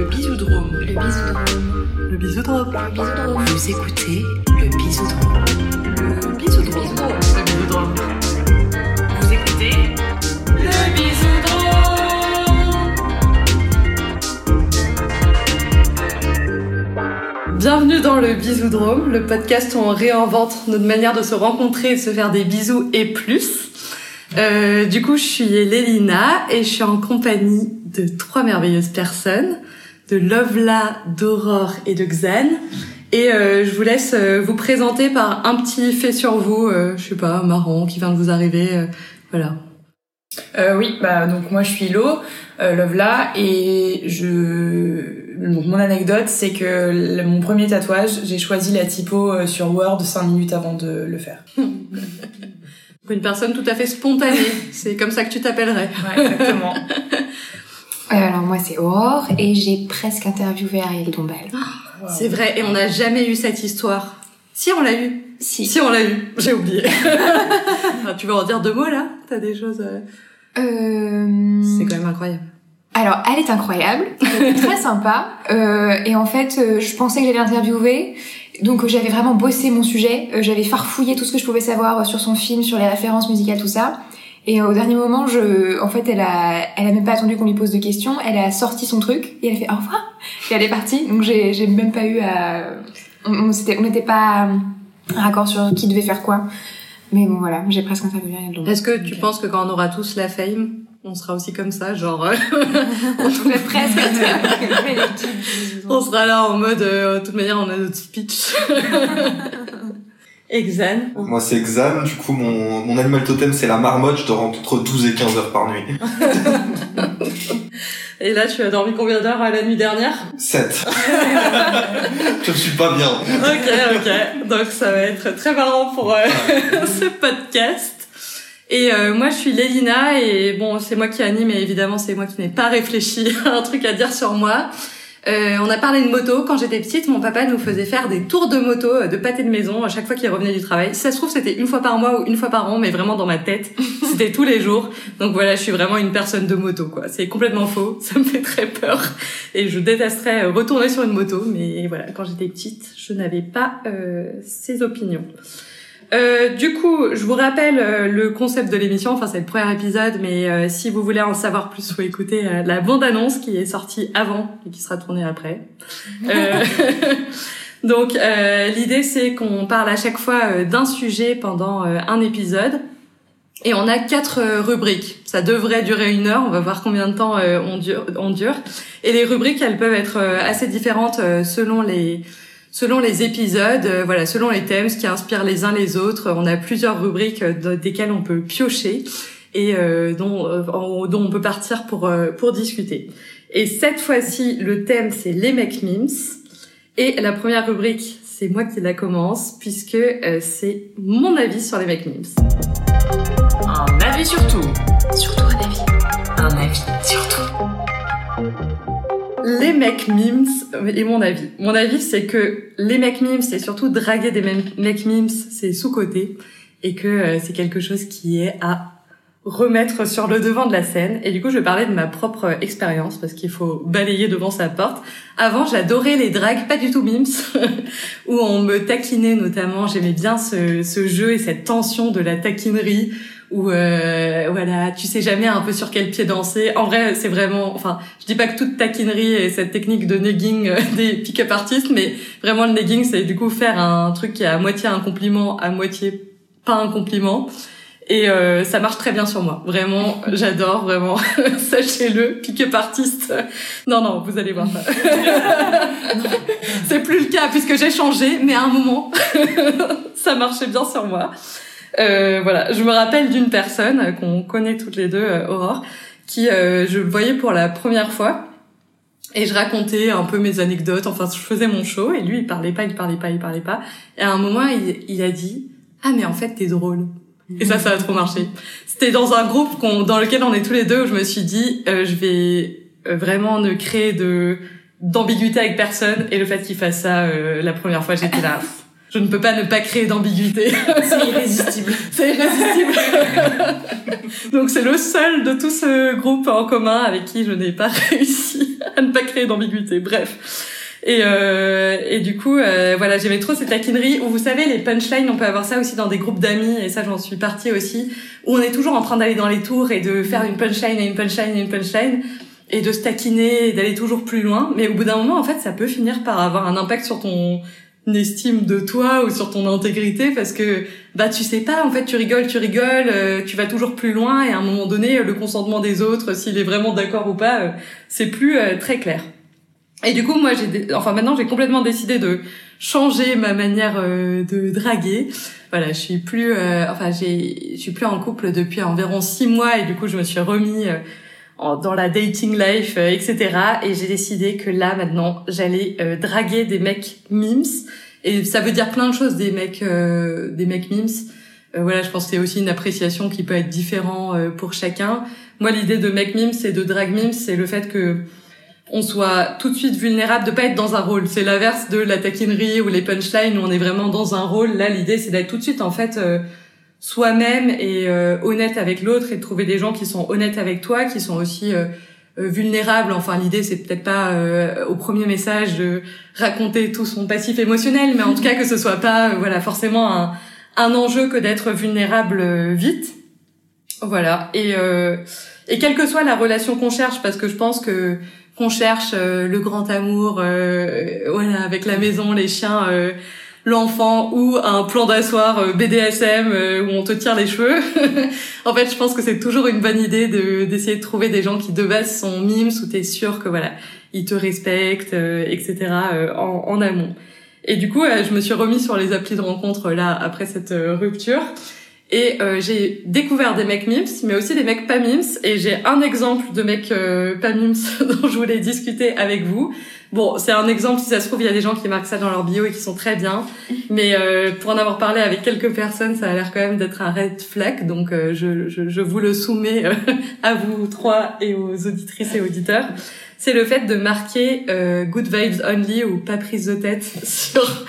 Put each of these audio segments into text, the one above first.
Le bisoudrome. Le bisoudrome. Le bisoudrome. Le bisoudrome. Vous écoutez le bisoudrome. Le bisoudrome. Le bisoudrome. Vous écoutez le bisoudrome. Bienvenue dans le bisoudrome, le podcast où on réinvente notre manière de se rencontrer et de se faire des bisous et plus. Euh, du coup, je suis Lélina et je suis en compagnie de trois merveilleuses personnes, de Lovela, d'Aurore et de Xan. Et euh, je vous laisse euh, vous présenter par un petit fait sur vous, euh, je sais pas, marrant, qui vient de vous arriver, euh, voilà. Euh, oui, bah donc moi je suis Lo, euh, Lovela, et je donc mon anecdote c'est que le- mon premier tatouage j'ai choisi la typo euh, sur Word cinq minutes avant de le faire. Une personne tout à fait spontanée, c'est comme ça que tu t'appellerais. Ouais, exactement. Euh, alors moi c'est Aurore et j'ai presque interviewé Ariel Dombal. C'est vrai, et on n'a jamais eu cette histoire. Si, on l'a eu. Si. Si, on l'a eu. J'ai oublié. Ah, tu veux en dire deux mots, là? T'as des choses... euh, Euh... C'est quand même incroyable. Alors elle est incroyable, elle est très sympa euh, et en fait euh, je pensais que j'allais l'interviewer. Donc j'avais vraiment bossé mon sujet, j'avais farfouillé tout ce que je pouvais savoir sur son film, sur les références musicales, tout ça. Et euh, au dernier moment, je, en fait, elle a, elle a même pas attendu qu'on lui pose de questions. Elle a sorti son truc et elle a fait au revoir. Et elle est partie. Donc j'ai, j'ai même pas eu à, on, on s'était- on n'était pas raccord sur qui devait faire quoi. Mais bon voilà, j'ai presque interviewé Dombal. Est-ce que tu penses que quand on aura tous la fame, on sera aussi comme ça, genre... euh, On pouvait presque on sera là en mode... euh, de toute manière, on a notre speech. Exane. Moi c'est Xan, du coup mon, mon animal totem c'est la marmotte, je dors entre 12 et 15 heures par nuit. Et là, tu as dormi combien d'heures à la nuit dernière? 7. je suis pas bien. Ok, ok. Donc ça va être très marrant pour euh, ce podcast. Et euh, moi, je suis Lélina et bon, c'est moi qui anime et évidemment, c'est moi qui n'ai pas réfléchi à un truc à dire sur moi. Euh, on a parlé de moto. Quand j'étais petite, mon papa nous faisait faire des tours de moto, euh, de pâté de maison à chaque fois qu'il revenait du travail. Si ça se trouve, c'était une fois par mois ou une fois par an, mais vraiment dans ma tête, c'était tous les jours. Donc voilà, je suis vraiment une personne de moto, quoi. C'est complètement faux. Ça me fait très peur et je détesterais euh, retourner sur une moto. Mais voilà, quand j'étais petite, je n'avais pas euh, ces opinions. Euh, du coup, je vous rappelle euh, le concept de l'émission. Enfin, c'est le premier épisode, mais euh, si vous voulez en savoir plus, faut écouter euh, la bande-annonce qui est sortie avant et qui sera tournée après. Euh, donc, l'idée c'est qu'on parle à chaque fois d'un sujet pendant un épisode. Et on a quatre rubriques. Ça devrait durer une heure. On va voir combien de temps on, dure, on dure. Et les rubriques, elles peuvent être assez différentes selon les selon les épisodes, euh, voilà, selon les thèmes, ce qui inspire les uns les autres. On a plusieurs rubriques euh, de- desquelles on peut piocher et euh, dont, euh, dont on peut partir pour euh, pour discuter. Et cette fois-ci, le thème c'est les mecs memes. Et la première rubrique, c'est moi qui la commence puisque euh, c'est mon avis sur les mecs memes. Un avis sur tout. Surtout un avis. Un avis sur tout. Les mecs memes et mon avis. Mon avis, c'est que les mecs memes, c'est surtout draguer des mecs memes, c'est sous-côté et que euh, c'est quelque chose qui est à remettre sur le devant de la scène. Et du coup, je vais parler de ma propre expérience parce qu'il faut balayer devant sa porte. Avant, j'adorais les dragues, pas du tout memes, où on me taquinait notamment. J'aimais bien ce jeu et cette tension de la taquinerie où euh, voilà, tu sais jamais un peu sur quel pied danser. En vrai, c'est vraiment, enfin, je dis pas que toute taquinerie est cette technique de negging euh, des pick-up artistes, mais vraiment le negging, c'est du coup faire un truc qui est à moitié un compliment, à moitié pas un compliment. Et euh, ça marche très bien sur moi. Vraiment, j'adore, vraiment. Sachez-le, pick-up artiste. Non, non, vous allez voir ça. c'est plus le cas puisque j'ai changé, mais à un moment, ça marchait bien sur moi. Euh, voilà, je me rappelle d'une personne qu'on connaît toutes les deux, euh, Aurore, qui euh, je voyais pour la première fois et je racontais un peu mes anecdotes. Enfin, je faisais mon show et lui, il parlait pas, il parlait pas, il parlait pas. Et à un moment, il, il a dit ah mais en fait t'es drôle. Et ça, ça a trop marché. C'était dans un groupe dans lequel on est tous les deux où je me suis dit euh, je vais euh, vraiment ne créer de d'ambiguïté avec personne et le fait qu'il fasse ça euh, la première fois j'étais là je ne peux pas ne pas créer d'ambiguïté C'est irrésistible. c'est irrésistible donc c'est le seul de tout ce groupe en commun avec qui je n'ai pas réussi à ne pas créer d'ambiguïté. Bref. Et, euh, et du coup, euh, voilà, j'aimais trop cette taquinerie où vous savez, les punchlines, on peut avoir ça aussi dans des groupes d'amis, et ça j'en suis partie aussi, où on est toujours en train d'aller dans les tours et de faire une punchline et une punchline et une punchline, et de se taquiner et d'aller toujours plus loin. Mais au bout d'un moment, en fait, ça peut finir par avoir un impact sur ton estime de toi ou sur ton intégrité parce que bah tu sais pas en fait tu rigoles tu rigoles euh, tu vas toujours plus loin et à un moment donné le consentement des autres s'il est vraiment d'accord ou pas euh, c'est plus euh, très clair et du coup, moi, j'ai, enfin maintenant, j'ai complètement décidé de changer ma manière euh, de draguer. Voilà, je suis plus, euh, enfin, j'ai, je suis plus en couple depuis environ six mois et du coup, je me suis remis euh, dans la dating life, etc. Et j'ai décidé que là, maintenant, j'allais draguer des mecs mimes. Et ça veut dire plein de choses, des mecs, des mecs mimes. voilà, je pense que c'est aussi une appréciation qui peut être différente pour chacun. Moi, l'idée de mec mime, c'est de drag mime, c'est le fait que on soit tout de suite vulnérable de pas être dans un rôle. C'est l'inverse de la taquinerie ou les punchlines où on est vraiment dans un rôle. Là, l'idée, c'est d'être tout de suite, en fait, euh, soi-même et euh, honnête avec l'autre et de trouver des gens qui sont honnêtes avec toi, qui sont aussi euh, vulnérables. Enfin, l'idée, c'est peut-être pas au premier message de raconter tout son passif émotionnel, mais en tout cas que ce soit pas, voilà, forcément un, un enjeu que d'être vulnérable vite. Voilà. Et, et quelle que soit la relation qu'on cherche, parce que je pense que qu'on cherche euh, le grand amour, euh, voilà, avec la maison, les chiens, euh, l'enfant ou un plan d'asseoir BDSM où on te tire les cheveux. en fait, je pense que c'est toujours une bonne idée de d'essayer de trouver des gens qui de base sont mimes où t'es sûr que voilà, ils te respectent, etc. En, en, amont. Et du coup, je me suis remis sur les applis de rencontre là après cette rupture. Et euh, j'ai découvert des mecs mimes, mais aussi des mecs pas mimes. Et j'ai un exemple de mec euh, pas mimes dont je voulais discuter avec vous. Bon, c'est un exemple, si ça se trouve, il y a des gens qui marquent ça dans leur bio et qui sont très bien. Mais euh, pour en avoir parlé avec quelques personnes, ça a l'air quand même d'être un red flag. Donc euh, je, je, je, vous le soumets à vous trois et aux auditrices et auditeurs. C'est le fait de marquer Good Vibes Only ou pas prise de tête sur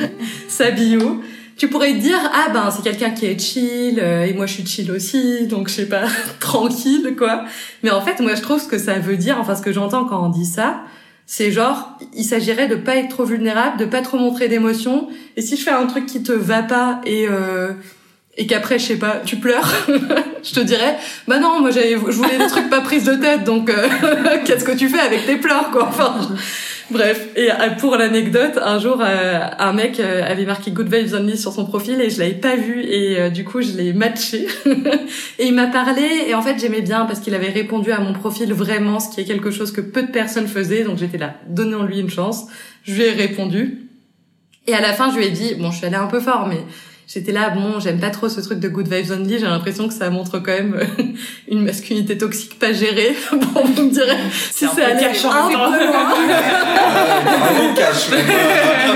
sa bio tu pourrais te dire ah ben c'est quelqu'un qui est chill euh, et moi je suis chill aussi donc je sais pas tranquille quoi. Mais en fait moi je trouve ce que ça veut dire enfin ce que j'entends quand on dit ça c'est genre il s'agirait de pas être trop vulnérable de pas trop montrer d'émotion et si je fais un truc qui te va pas et euh, et qu'après je sais pas tu pleures je te dirais bah non moi j'avais je voulais des trucs pas prises de tête donc euh, qu'est-ce que tu fais avec tes pleurs quoi enfin Bref, et euh, pour l'anecdote, un jour, euh, un mec euh, avait marqué Good Vibes Only sur son profil et je l'avais pas vu et du coup je l'ai matché. Et il m'a parlé et en fait j'aimais bien parce qu'il avait répondu à mon profil vraiment, ce qui est quelque chose que peu de personnes faisaient, donc j'étais là, donnons-lui une chance. Je lui ai répondu. Et à la fin je lui ai dit, bon je suis allée un peu fort mais j'étais là, bon, j'aime pas trop ce truc de good vibes only, j'ai l'impression que ça montre quand même euh, une masculinité toxique pas gérée. bon, vous me direz si c'est allé un peu loin.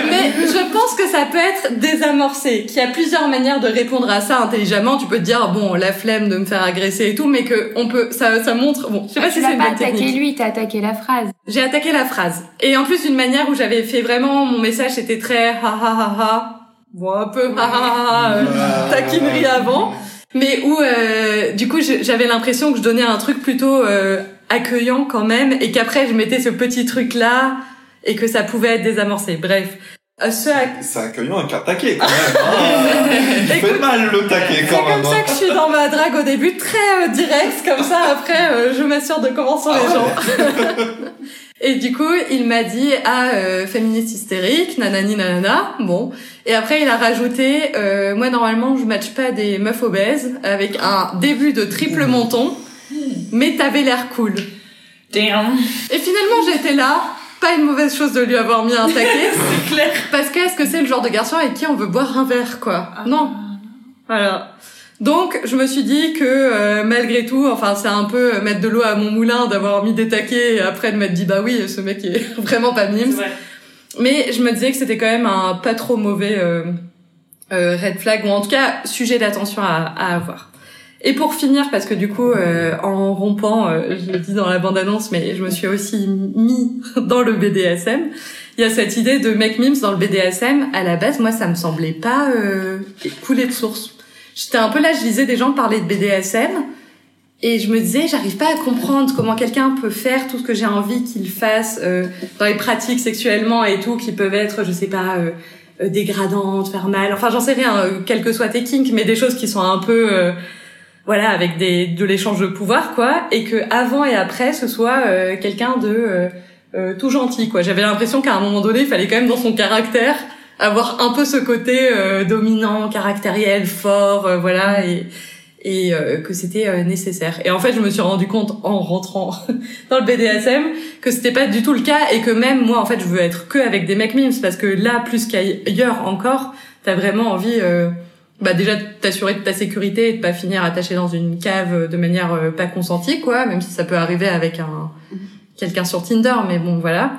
Mais je pense que ça peut être désamorcé, qu'il y a plusieurs manières de répondre à ça intelligemment. Tu peux te dire, bon, la flemme de me faire agresser et tout, mais que on peut, ça, ça montre, bon, je sais pas si c'est une bonne technique. attaqué lui, t'as attaqué la phrase. J'ai attaqué la phrase. Et en plus, une manière où j'avais fait vraiment, mon message était très ha ha ha ha bon un peu. Euh, taquinerie avant. Mais où euh, du coup j'avais l'impression que je donnais un truc plutôt euh, accueillant quand même et qu'après je mettais ce petit truc là et que ça pouvait être désamorcé. Bref euh, ce C'est accueillant qu'un taquet quand même. Hein. Il fait mal le taquet quand même. C'est comme ça hein. que je suis dans ma drague au début, très direct, comme ça après je m'assure de comment sont les ah gens. Et du coup, il m'a dit ah euh, féministe hystérique, nanani nanana. Bon. Et après, il a rajouté euh, moi normalement je match pas des meufs obèses avec un début de triple menton, mais t'avais l'air cool. Damn. Et finalement, j'étais là. Pas une mauvaise chose de lui avoir mis un taquet. c'est clair. Parce que est-ce que c'est le genre de garçon avec qui on veut boire un verre, quoi? Ah. Non. Voilà. Donc je me suis dit que euh, malgré tout, enfin c'est un peu mettre de l'eau à mon moulin d'avoir mis des taquets et après de m'être dit bah oui ce mec est vraiment pas mimes. Mais je me disais que c'était quand même un pas trop mauvais euh, euh, red flag ou en tout cas sujet d'attention à, à, avoir. Et pour finir, parce que du coup, en rompant, je le dis dans la bande-annonce, mais je me suis aussi mis dans le BDSM. Il y a cette idée de mec mimes dans le BDSM. À la base, moi, ça me semblait pas couler de source j'étais un peu là, je lisais des gens parler de BDSM Et je me disais, j'arrive pas à comprendre comment quelqu'un peut faire tout ce que j'ai envie qu'il fasse euh, dans les pratiques sexuellement et tout, qui peuvent être, je sais pas, euh, euh, dégradantes, faire mal. Enfin, j'en sais rien, euh, quel que soit tes kinks, mais des choses qui sont un peu, euh, voilà, avec des de l'échange de pouvoir, quoi. Et que avant et après, ce soit euh, quelqu'un de euh, euh, tout gentil, quoi. J'avais l'impression qu'à un moment donné, il fallait quand même dans son caractère avoir un peu ce côté euh, dominant, caractériel, fort, euh, voilà, et et euh, que c'était nécessaire. Et en fait, je me suis rendu compte en rentrant dans le BDSM que c'était pas du tout le cas et que même moi, en fait, je veux être que avec des mecs mimes parce que là, plus qu'ailleurs encore, t'as vraiment envie, bah déjà t'assurer de ta sécurité et de pas finir attaché dans une cave de manière euh, pas consentie, quoi, même si ça peut arriver avec un quelqu'un sur Tinder, mais bon, voilà.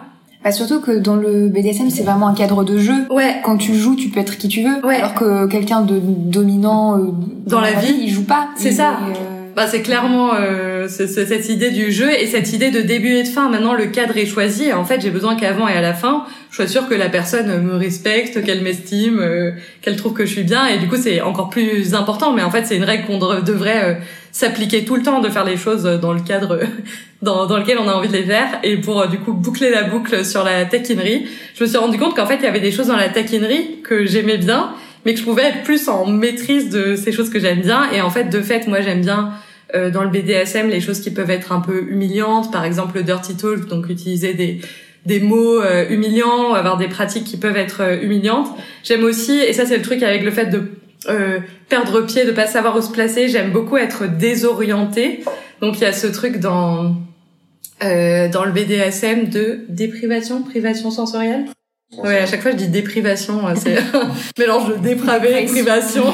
Bah, surtout que dans le BDSM, c'est vraiment un cadre de jeu. Ouais. Quand tu joues, tu peux être qui tu veux. Ouais. Alors que quelqu'un de dominant euh, Dans la vie, il joue pas. c'est ça. euh, Bah, c'est clairement euh, c'est- cette idée du jeu et cette idée de début et de fin. Maintenant, le cadre est choisi. En fait, j'ai besoin qu'avant et à la fin, je sois sûre que la personne me respecte, qu'elle m'estime, euh, qu'elle trouve que je suis bien. Et du coup, c'est encore plus important. Mais en fait, c'est une règle qu'on devrait- devrait euh, s'appliquer tout le temps, de faire les choses dans le cadre dans, dans lequel on a envie de les faire. Et pour euh, du coup boucler la boucle sur la taquinerie, je me suis rendu compte qu'en fait, il y avait des choses dans la taquinerie que j'aimais bien, mais que je pouvais être plus en maîtrise de ces choses que j'aime bien. Et en fait, de fait, moi, j'aime bien euh, dans le BDSM les choses qui peuvent être un peu humiliantes, par exemple le dirty talk, donc utiliser des des mots euh, humiliants, avoir des pratiques qui peuvent être euh, humiliantes. J'aime aussi, et ça c'est le truc avec le fait de euh, perdre pied, de pas savoir où se placer. J'aime beaucoup être désorientée. Donc il y a ce truc dans euh, dans le BDSM de déprivation, privation sensorielle. Ouais, à chaque fois je dis déprivation, euh, c'est mélange de dépravé et privation.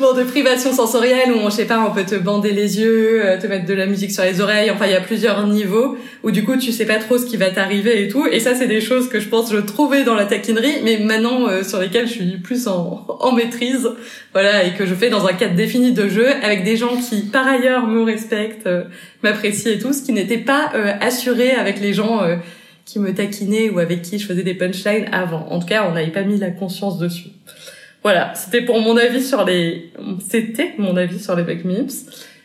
Bon, de privation sensorielle où, on, je sais pas, on peut te bander les yeux, euh, te mettre de la musique sur les oreilles. Enfin, il y a plusieurs niveaux où du coup, tu sais pas trop ce qui va t'arriver et tout. Et ça, c'est des choses que je pense je trouvais dans la taquinerie, mais maintenant euh, sur lesquelles je suis plus en, en maîtrise. Voilà, et que je fais dans un cadre défini de jeu avec des gens qui, par ailleurs, me respectent, euh, m'apprécient et tout, ce qui n'était pas euh, assuré avec les gens euh, qui me taquinaient ou avec qui je faisais des punchlines avant. En tout cas, on n'avait pas mis la conscience dessus. Voilà, c'était pour mon avis sur les, c'était mon avis sur les back memes.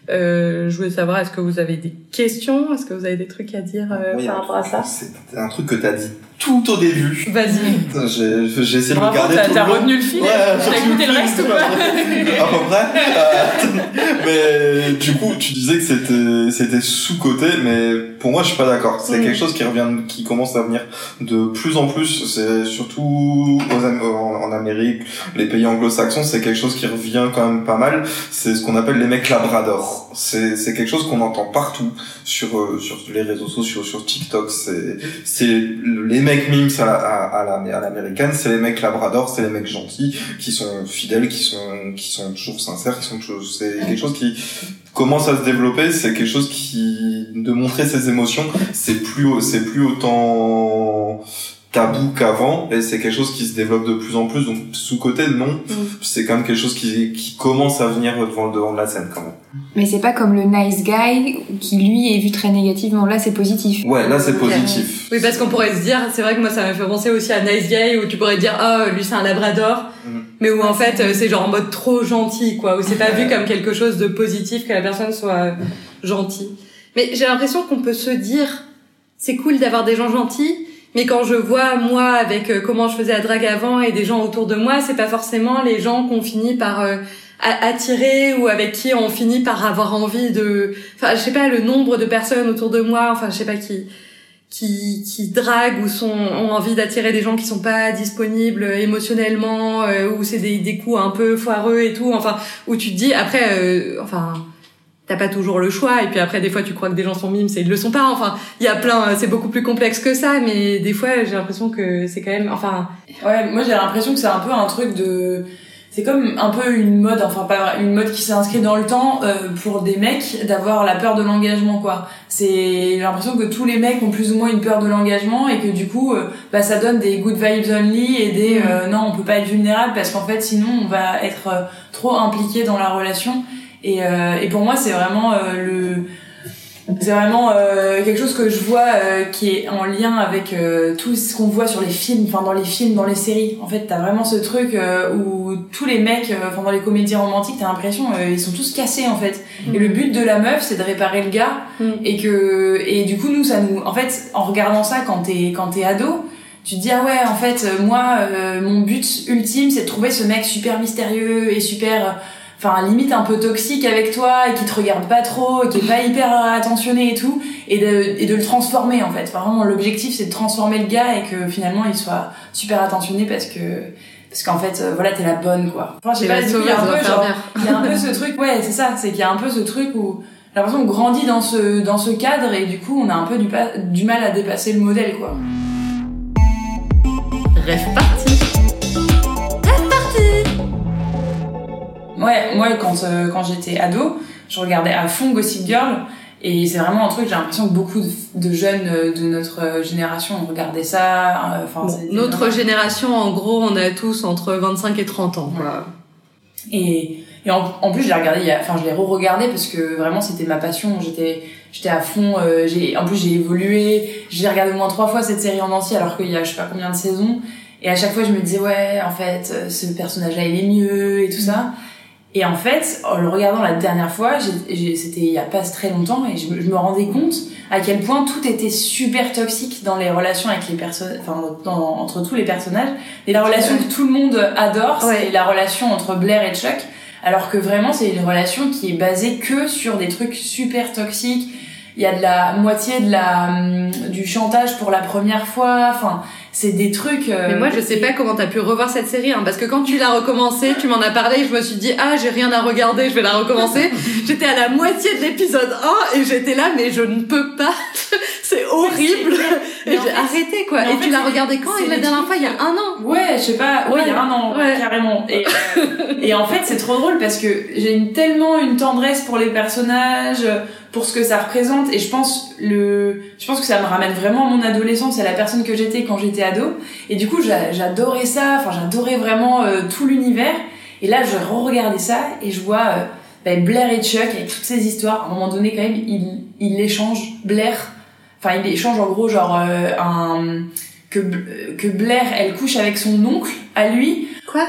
Euh, je voulais savoir, est-ce que vous avez des questions? Est-ce que vous avez des trucs à dire euh, Oui, par rapport à ça? C'est un truc que t'as dit tout au début. Vas-y. J'ai essayé de regarder t'as tout t'as retenu le fil. Ouais, T'as j'ai écouté le reste ou pas à peu près. Euh, mais du coup, tu disais que c'était c'était sous côté, mais pour moi, je suis pas d'accord. C'est quelque chose qui revient, qui commence à venir de plus en plus. C'est surtout aux Am- en, Amérique, les pays anglo-saxons, c'est quelque chose qui revient quand même pas mal. C'est ce qu'on appelle les mecs labrador. C'est c'est quelque chose qu'on entend partout sur euh, sur les réseaux sociaux, sur TikTok. C'est c'est les mecs mimes à à, à l'américaine, c'est les mecs labrador, c'est les mecs gentils qui sont fidèles, qui sont qui sont toujours sincères, qui sont toujours c'est quelque chose qui commence à se développer, c'est quelque chose qui de montrer ses émotions, c'est plus c'est plus autant tabou qu'avant et c'est quelque chose qui se développe de plus en plus donc sous côté non c'est quand même quelque chose qui qui commence à venir devant le devant de la scène quand même Mais c'est pas comme le nice guy qui lui est vu très négativement. Là, c'est positif. ouais là c'est positif Oui, parce qu'on pourrait se dire, c'est vrai que moi ça m'a fait penser aussi à Nice Guy où tu pourrais dire, ah, lui c'est un labrador, Mhm. Mais où en fait euh, c'est genre en mode trop gentil, quoi, où c'est pas vu comme quelque chose de positif que la personne soit gentille. Mais j'ai l'impression qu'on peut se dire, c'est cool d'avoir des gens gentils, mais quand je vois moi avec euh, comment je faisais la drague avant et des gens autour de moi, c'est pas forcément les gens qu'on finit par euh, attirer ou avec qui on finit par avoir envie de, enfin je sais pas le nombre de personnes autour de moi, enfin je sais pas qui qui qui draguent ou sont ont envie d'attirer des gens qui sont pas disponibles émotionnellement euh, ou c'est des des coups un peu foireux et tout enfin où tu te dis après euh, enfin t'as pas toujours le choix et puis après des fois tu crois que des gens sont mimes c'est ils le sont pas enfin il y a plein c'est beaucoup plus complexe que ça mais des fois j'ai l'impression que c'est quand même enfin Ouais, moi j'ai l'impression que c'est un peu un truc de. C'est comme un peu une mode, enfin pas une mode qui s'est inscrite dans le temps euh, pour des mecs d'avoir la peur de l'engagement quoi. C'est j'ai l'impression que tous les mecs ont plus ou moins une peur de l'engagement et que du coup euh, bah ça donne des good vibes only et des euh, non on peut pas être vulnérable parce qu'en fait sinon on va être euh, trop impliqué dans la relation et, euh, et pour moi c'est vraiment euh, le C'est vraiment euh, quelque chose que je vois euh, qui est en lien avec euh, tout ce qu'on voit sur les films, enfin dans les films, dans les séries. En fait, t'as vraiment ce truc euh, où tous les mecs, euh, enfin dans les comédies romantiques, t'as l'impression euh, ils sont tous cassés en fait. Et le but de la meuf, c'est de réparer le gars. Mm. Et que et du coup nous ça nous, en fait, en regardant ça quand t'es quand t'es ado, tu te dis ah ouais en fait moi euh, mon but ultime c'est de trouver ce mec super mystérieux et super enfin limite un peu toxique avec toi et qui te regarde pas trop et qui est pas hyper attentionné et tout et de et de le transformer en fait. Enfin, vraiment l'objectif c'est de transformer le gars et que finalement il soit super attentionné parce que parce qu'en fait euh, voilà t'es la bonne quoi. Enfin Et pas la du coup, il y a un peu genre il y a un peu ce truc ouais c'est ça c'est qu'il y a un peu ce truc où j'ai l'impression qu'on grandit dans ce dans ce cadre et du coup on a un peu du, pa- du mal à dépasser le modèle quoi. Rêve parti. Ouais, moi quand euh, quand j'étais ado, je regardais à fond Gossip Girl et c'est vraiment un truc j'ai l'impression que beaucoup de, de jeunes euh, de notre euh, génération ont regardé ça. euh, Enfin, Bon, notre génération, en gros, on a tous entre 25 et 30 ans. Quoi. et et en, en plus je l'ai regardé, il y a- enfin je l'ai re-regardé parce que vraiment c'était ma passion. J'étais j'étais à fond. euh, j'ai en plus j'ai évolué. J'ai regardé au moins trois fois cette série en entier alors qu'il y a je sais pas combien de saisons. Et à chaque fois je me disais ouais en fait ce personnage là il est mieux et tout ça. Et en fait, en le regardant la dernière fois, c'était il y a pas très longtemps, et je, me- je me rendais compte à quel point tout était super toxique dans les relations avec les personnes, enfin dans- entre tous les personnages. Et la relation que tout le monde adore, Ouais. c'est la relation entre Blair et Chuck, alors que vraiment c'est une relation qui est basée que sur des trucs super toxiques. Il y a de la moitié de la hum, du chantage pour la première fois. Enfin, c'est des trucs. euh, Mais moi, je sais pas comment t'as pu revoir cette série, hein, parce que quand tu l'as recommencé, tu m'en as parlé, je me suis dit, ah, j'ai rien à regarder, je vais la recommencer. j'étais à la moitié de l'épisode 1 et j'étais là, mais je ne peux pas. c'est horrible. Et j'ai arrêté, quoi. Et tu l'as regardé quand Et la dernière fois, il y a un an? Ouais, je sais pas, ouais, il y a un an, Ouais. carrément. Et, euh, et en fait, c'est trop drôle parce que j'ai tellement une tendresse pour les personnages, pour ce que ça représente, et je pense le, je pense que ça me ramène vraiment à mon adolescence et à la personne que j'étais quand j'étais ado. Et du coup, j'a- j'adorais ça, enfin, j'adorais vraiment euh, tout l'univers. Et là, je re-regardais ça et je vois euh, ben, Blair et Chuck avec toutes ces histoires. À un moment donné, quand même, ils, ils échangent Blair. Enfin, ils échangent en gros genre euh, un que que Blair elle couche avec son oncle à lui. Quoi?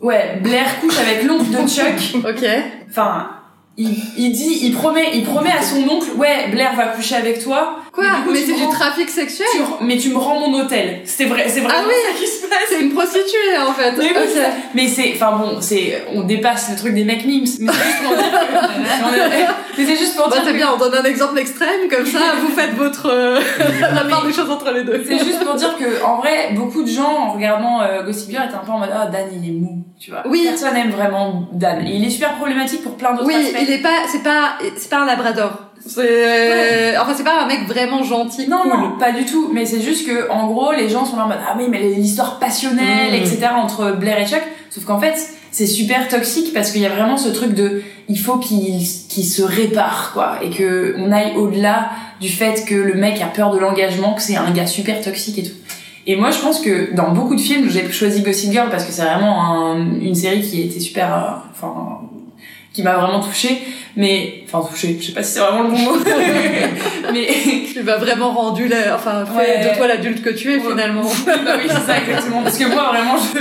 Ouais, Blair couche avec l'oncle de Chuck. Ok. Enfin, il, il dit, il promet, il promet à son oncle, ouais, Blair va coucher avec toi. Quoi Mais c'est du trafic sexuel tu- mais tu me rends mon hôtel. C'était vrai, c'est vraiment Ah oui ça qui se passe. C'est une prostituée, en fait. Mais oui, Ok. c'est ça. Mais c'est, enfin bon, c'est, on dépasse le truc des mecs memes. Mais c'est juste pour dire que, mais c'est juste pour Bah, dire c'est que- bien, on donne un exemple extrême, comme ça, vous faites votre, euh, la part des choses entre les deux. C'est juste pour dire que, en vrai, beaucoup de gens, en regardant euh, Gossip Girl, étaient un peu en mode, ah, Dan, il est mou, tu vois. Oui. Personne aime vraiment Dan. Et il est super problématique pour plein d'autres Oui, aspects. il est pas, c'est pas, c'est pas un labrador. C'est, enfin, c'est pas un mec vraiment gentil, Non, cool. non, pas du tout. Mais c'est juste que, en gros, les gens sont là en mode, ah oui, mais l'histoire passionnelle, Mm. etc., entre Blair et Chuck. Sauf qu'en fait, c'est super toxique parce qu'il y a vraiment ce truc de, il faut qu'il qu'il se répare, quoi. Et que on aille au-delà du fait que le mec a peur de l'engagement, que c'est un gars super toxique et tout. Et moi, je pense que dans beaucoup de films, j'ai choisi Gossip Girl parce que c'est vraiment un- une série qui était super, euh, enfin, qui m'a vraiment touchée. Mais, enfin, touchée, je sais pas si c'est vraiment le bon mot. mais, Tu m'as vraiment rendu la, enfin, fait Ouais. de toi l'adulte que tu es, Ouais. finalement. bah oui, c'est ça, exactement. Parce que moi, vraiment, je,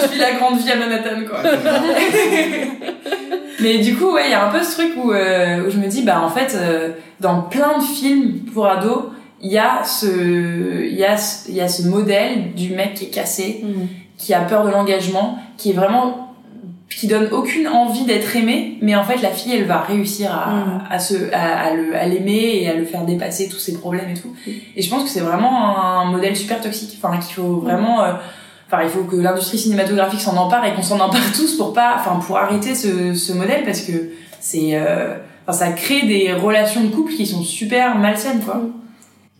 je vis la grande vie à Manhattan, quoi. Mais du coup, ouais, il y a un peu ce truc où, euh, où je me dis, bah, en fait, euh, dans plein de films pour ados, il y a ce, il y a, ce- il y a ce modèle du mec qui est cassé, qui a peur de l'engagement, qui est vraiment qui donne aucune envie d'être aimé, mais en fait la fille elle va réussir à, Mm. à se à, à le à l'aimer et à le faire dépasser tous ses problèmes et tout. Et je pense que c'est vraiment un modèle super toxique, enfin qu'il faut vraiment euh, enfin il faut que l'industrie cinématographique s'en empare et qu'on s'en empare tous pour pas enfin pour arrêter ce ce modèle parce que c'est euh, enfin ça crée des relations de couple qui sont super malsaines quoi.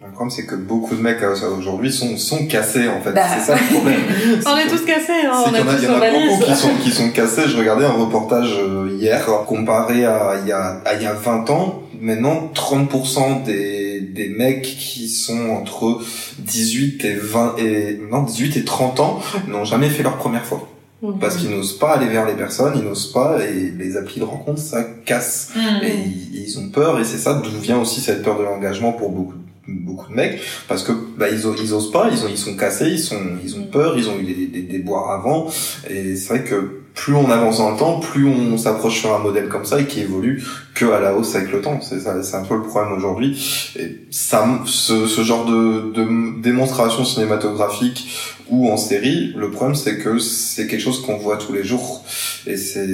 Le problème, c'est que beaucoup de mecs euh, aujourd'hui sont, sont cassés, en fait. Bah, c'est ça le problème. On est tous cassés, hein, on y en a a, tous il y en a beaucoup valises. qui sont, qui sont cassés. Je regardais un reportage euh, hier, comparé à il y a, à il y a 20 ans. Maintenant, 30% des, des mecs qui sont entre 18 et 20 et, non, 18 et 30 ans n'ont jamais fait leur première fois. Mhm. Parce qu'ils n'osent pas aller vers les personnes, ils n'osent pas, et les applis de rencontre, ça casse. Et ils, ils ils ont peur et c'est ça d'où vient aussi cette peur de l'engagement pour beaucoup beaucoup de mecs parce que bah ils, osent, ils osent pas ils ont ils sont cassés ils sont ils ont peur ils ont eu des, des, des boires avant et c'est vrai que plus on avance dans le temps, plus on s'approche sur un modèle comme ça et qui évolue que à la hausse avec le temps. C'est c'est un peu le problème aujourd'hui. Et ça, ce, ce genre de, de démonstration cinématographique ou en série, le problème c'est que c'est quelque chose qu'on voit tous les jours et c'est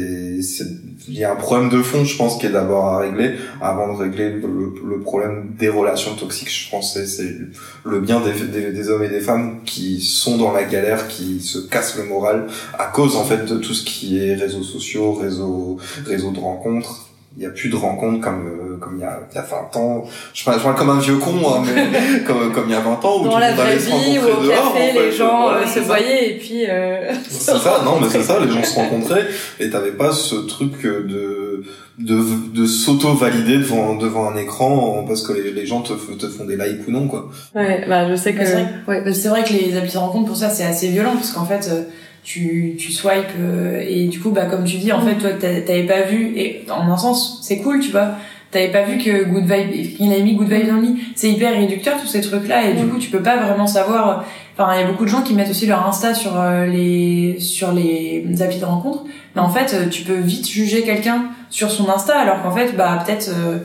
il y a un problème de fond, je pense, qui est d'abord à régler avant de régler le, le, problème des relations toxiques. Je pense c'est le bien des, des, des, hommes et des femmes qui sont dans la galère, qui se cassent le moral à cause en fait de tout ce qui est réseaux sociaux, réseaux réseaux de rencontres il y a plus de rencontres comme euh, comme il y a il y a 20 ans je parle, je parle comme un vieux con hein, mais comme comme il y a 20 ans où dans la vraie vie où au dehors, café en fait. les gens euh, se voyaient et puis euh, c'est ça non mais c'est ça les gens se rencontraient et t'avais pas ce truc de de de s'auto valider devant devant un écran parce que les, les gens te te font des likes ou non quoi ouais bah je sais que Mais c'est vrai ouais vas-y. C'est vrai que les applis de rencontre pour ça c'est assez violent parce qu'en fait euh, tu tu swipes euh, et du coup bah comme tu dis en fait toi t'a- t'avais pas vu et en un sens c'est cool tu vois. T'avais pas vu que Good Vibe il avait mis Good Vibe dans le lit. C'est hyper réducteur tous ces trucs là et du coup tu peux pas vraiment savoir enfin il y a beaucoup de gens qui mettent aussi leur Insta sur euh, les sur les applis de rencontre. Mais en fait euh, tu peux vite juger quelqu'un sur son Insta alors qu'en fait bah peut-être euh,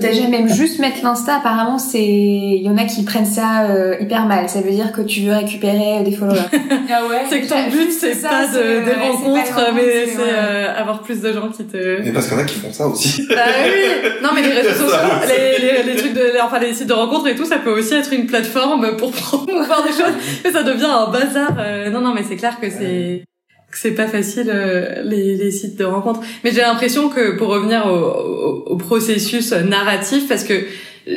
Déjà même juste mettre l'insta, apparemment c'est, il y en a qui prennent ça euh, hyper mal. Ça veut dire que tu veux récupérer euh, des followers. ah ouais c'est que ton but c'est ça, pas c'est, de, euh, des c'est rencontres rencontre, mais c'est, c'est ouais. euh, avoir plus de gens qui te mais parce qu'il y en a qui font ça aussi Bah oui, non mais les réseaux sociaux, c'est- les, les, les trucs de, les- enfin les sites de rencontres et tout, ça peut aussi être une plateforme pour promouvoir des choses, et ça devient un bazar. euh, non non mais c'est clair que c'est c'est pas facile euh, les, les sites de rencontres. Mais j'ai l'impression que pour revenir au, au, au processus narratif, parce que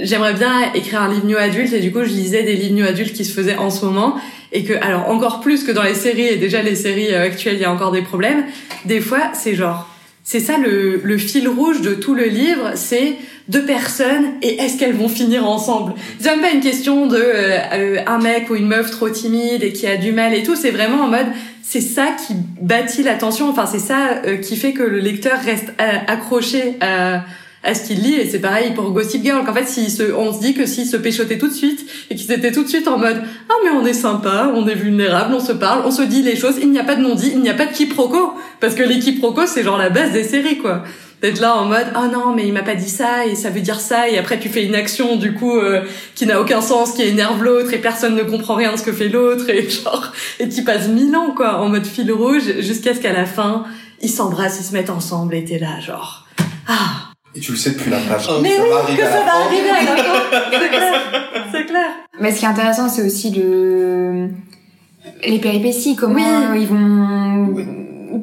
j'aimerais bien écrire un livre new adulte et du coup je lisais des livres new adultes qui se faisaient en ce moment et que alors encore plus que dans les séries et déjà les séries euh, actuelles il y a encore des problèmes. Des fois c'est genre c'est ça le, fil rouge de tout le livre, c'est deux personnes et est-ce qu'elles vont finir ensemble? C'est même pas une question de euh, euh, un mec ou une meuf trop timide et qui a du mal et tout, c'est vraiment en mode c'est ça qui bâtit l'attention, enfin c'est ça euh, qui fait que le lecteur reste accroché à, à ce qu'il lit et c'est pareil pour Gossip Girl qu'en fait s'il se, on se dit que s'ils se péchotaient tout de suite et qu'ils étaient tout de suite en mode ah mais on est sympa, on est vulnérable, on se parle, on se dit les choses, il n'y a pas de non-dit, il n'y a pas de quiproquo parce que les quiproquos c'est genre la base des séries quoi. D'être là en mode oh non mais il m'a pas dit ça et ça veut dire ça et après tu fais une action du coup euh, qui n'a aucun sens qui énerve l'autre et personne ne comprend rien de ce que fait l'autre et genre et tu passes mille ans quoi en mode fil rouge jusqu'à ce qu'à la fin ils s'embrassent ils se mettent ensemble et t'es là genre ah et tu le sais depuis la page mais ça oui va que ça va arriver à la c'est clair c'est clair Mais ce qui est intéressant, c'est aussi le les péripéties, comment Oui. ils vont.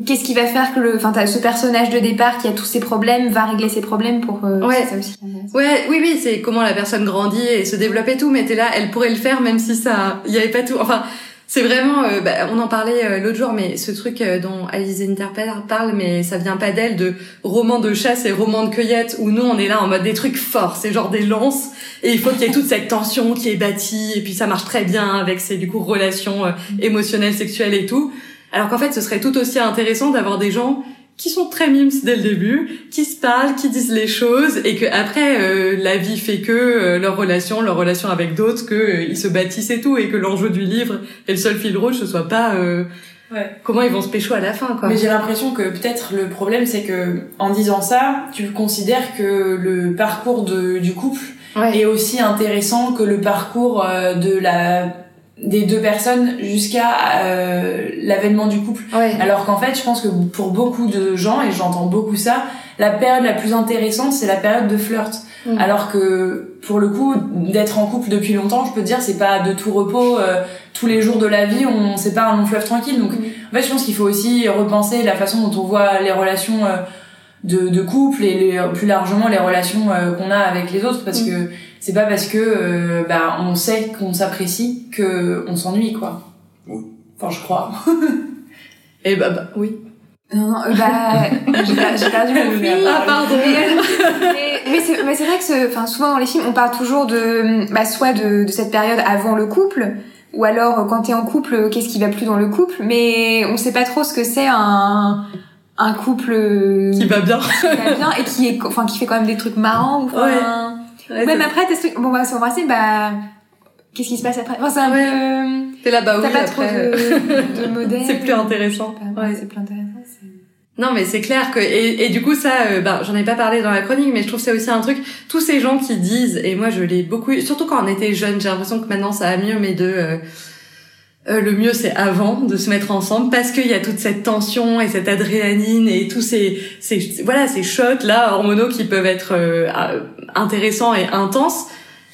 Qu'est-ce qui va faire que le, enfin, t'as ce personnage de départ qui a tous ses problèmes va régler ses problèmes pour. euh, Ouais. ça aussi. Ouais, oui, oui, c'est comment la personne grandit et se développe et tout, mais t'es là, elle pourrait le faire même si ça, il y avait pas tout. Enfin, c'est vraiment, euh, bah, on en parlait euh, l'autre jour, mais ce truc euh, dont Alice Interpel parle, mais ça vient pas d'elle, de roman de chasse et roman de cueillette, où nous on est là en mode des trucs forts, c'est genre des lances, et il faut qu'il y ait toute cette tension qui est bâtie, et puis ça marche très bien avec ces du coup relations émotionnelles, sexuelles et tout. Alors qu'en fait, ce serait tout aussi intéressant d'avoir des gens qui sont très mimes dès le début, qui se parlent, qui disent les choses, et que après euh, la vie fait que euh, leur relation, leur relation avec d'autres, que euh, ils se bâtissent et tout, et que l'enjeu du livre et le seul fil rouge ce soit pas euh, Ouais. comment ils vont se pécho à la fin quoi. Mais j'ai l'impression que peut-être le problème c'est que en disant ça, tu considères que le parcours de, du couple Ouais. est aussi intéressant que le parcours euh, de la des deux personnes jusqu'à euh, l'avènement du couple. Ouais. Alors qu'en fait, je pense que pour beaucoup de gens, et j'entends beaucoup ça, la période la plus intéressante, c'est la période de flirt. Mm. Alors que pour le coup, d'être en couple depuis longtemps, je peux te dire, c'est pas de tout repos. euh, tous les jours de la vie, on c'est pas un long fleuve tranquille. Donc, Mm. en fait, je pense qu'il faut aussi repenser la façon dont on voit les relations euh, de, de couple et les, plus largement les relations euh, qu'on a avec les autres, parce Mm. que c'est pas parce que euh, bah, on sait qu'on s'apprécie que on s'ennuie, quoi. Oui. Enfin, je crois. Et bah, bah, oui. Non, non, euh, bah, j'ai per- j'ai perdu le fil. Ah pardon. mais mais c'est mais c'est vrai que ce- enfin souvent dans les films on parle toujours de bah soit de, de cette période avant le couple ou alors euh, quand t'es en couple euh, qu'est-ce qui va plus dans le couple mais on sait pas trop ce que c'est un un couple euh, Qui va bien. qui va bien et qui est enfin qui fait quand même des trucs marrants ou enfin Ouais, même après t'as ce truc bon bah c'est embrassé bah qu'est-ce qui se passe après? Enfin c'est un Ouais. peu T'es là, bah oui, t'as pas après. trop de, de modèles C'est plus intéressant. Ouais. c'est plus intéressant Non, mais c'est clair que et, et du coup ça, euh, ben j'en ai pas parlé dans la chronique, mais je trouve que c'est aussi un truc. Tous ces gens qui disent et moi je l'ai beaucoup, surtout quand on était jeune, j'ai l'impression que maintenant ça va mieux, mais de euh, euh, le mieux c'est avant de se mettre ensemble parce qu'il y a toute cette tension et cette adrénaline et tous ces, voilà ces shots là hormonaux qui peuvent être euh, intéressants et intenses.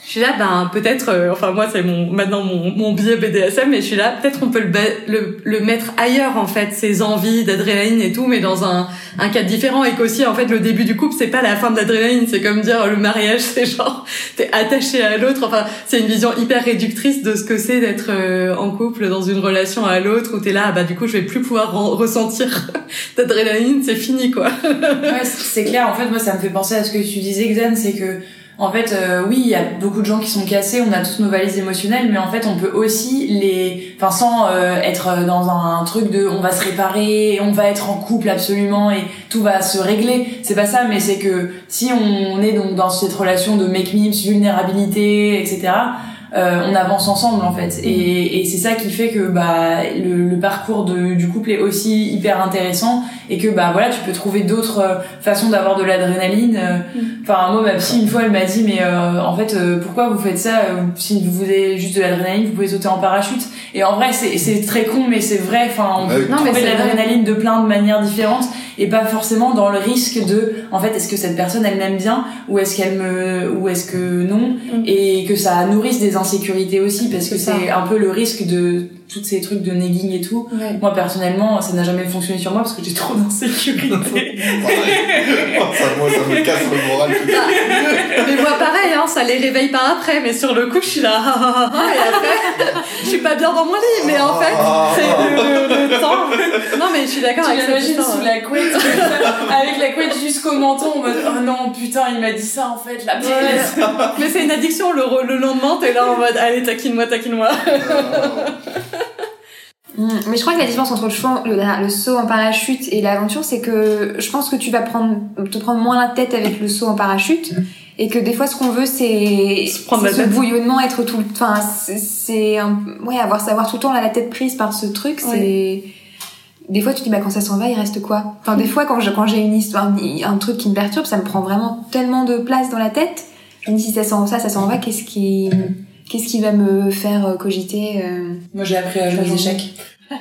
Je suis là, ben peut-être, euh, enfin moi c'est mon maintenant mon, mon biais BDSM, mais je suis là, peut-être on peut le, le le mettre ailleurs en fait, ces envies d'adrénaline et tout, mais dans un un cadre différent et qu'aussi en fait le début du couple c'est pas la fin de l'adrénaline, c'est comme dire le mariage c'est genre t'es attaché à l'autre, enfin c'est une vision hyper réductrice de ce que c'est d'être euh, en couple dans une relation à l'autre où t'es là, ah bah du coup je vais plus pouvoir ressentir d'adrénaline, c'est fini quoi. Ouais, c'est clair. En fait, moi, ça me fait penser à ce que tu disais, Xan, c'est que, en fait, euh, oui, il y a beaucoup de gens qui sont cassés, on a tous nos valises émotionnelles, mais en fait, on peut aussi les, enfin, sans euh, être dans un truc de, on va se réparer, on va être en couple absolument et tout va se régler. C'est pas ça, mais c'est que si on est donc dans cette relation de make me, vulnérabilité, etc. euh, on avance ensemble en fait. Et, et c'est ça qui fait que bah le, le parcours de, du couple est aussi hyper intéressant et que bah voilà tu peux trouver d'autres euh, façons d'avoir de l'adrénaline. Euh. enfin moi ma psy une fois elle m'a dit mais euh, en fait euh, pourquoi vous faites ça si vous voulez juste de l'adrénaline vous pouvez sauter en parachute. Et en vrai c'est c'est très con mais c'est vrai. Enfin on Ouais. peut Non, trouver de l'adrénaline de plein de manières différentes et pas forcément dans le risque de en fait est-ce que cette personne elle m'aime bien ou est-ce qu'elle me ou est-ce que non et que ça nourrisse des insécurités aussi parce que c'est un peu le risque de tous ces trucs de negging et tout. Moi personnellement ça n'a jamais fonctionné sur moi parce que j'ai trop d'insécurité. Moi, ça me casse le moral. Mais moi pareil, hein, ça les réveille par après, mais sur le coup je suis là, ah, ah, ah, et après je suis pas bien dans mon lit, mais en fait c'est le, le- le temps. Non mais je suis d'accord tu avec sous la couette avec la couette jusqu'au menton en mode oh non putain il m'a dit ça en fait la pièce. Mais c'est une addiction, le, le lendemain t'es là en mode allez taquine-moi, taquine-moi. Mm. Mais je crois que la différence entre le, choix- le, le saut en parachute et l'aventure, c'est que je pense que tu vas prendre, te prendre moins la tête avec le saut en parachute. Et que des fois, ce qu'on veut, c'est Se prendre c'est la ce tête. bouillonnement, être tout enfin, c'est- ouais, avoir, savoir tout le temps là, la tête prise par ce truc, c'est, des fois, tu te dis, bah, quand ça s'en va, il reste quoi? Enfin, des fois, quand je, quand j'ai une histoire, un, un truc qui me perturbe, ça me prend vraiment tellement de place dans la tête. Je me dis, si ça s'en, ça, ça s'en va, qu'est-ce qui, qu'est-ce qui va me faire euh, cogiter, euh, moi j'ai appris à jouer aux échecs.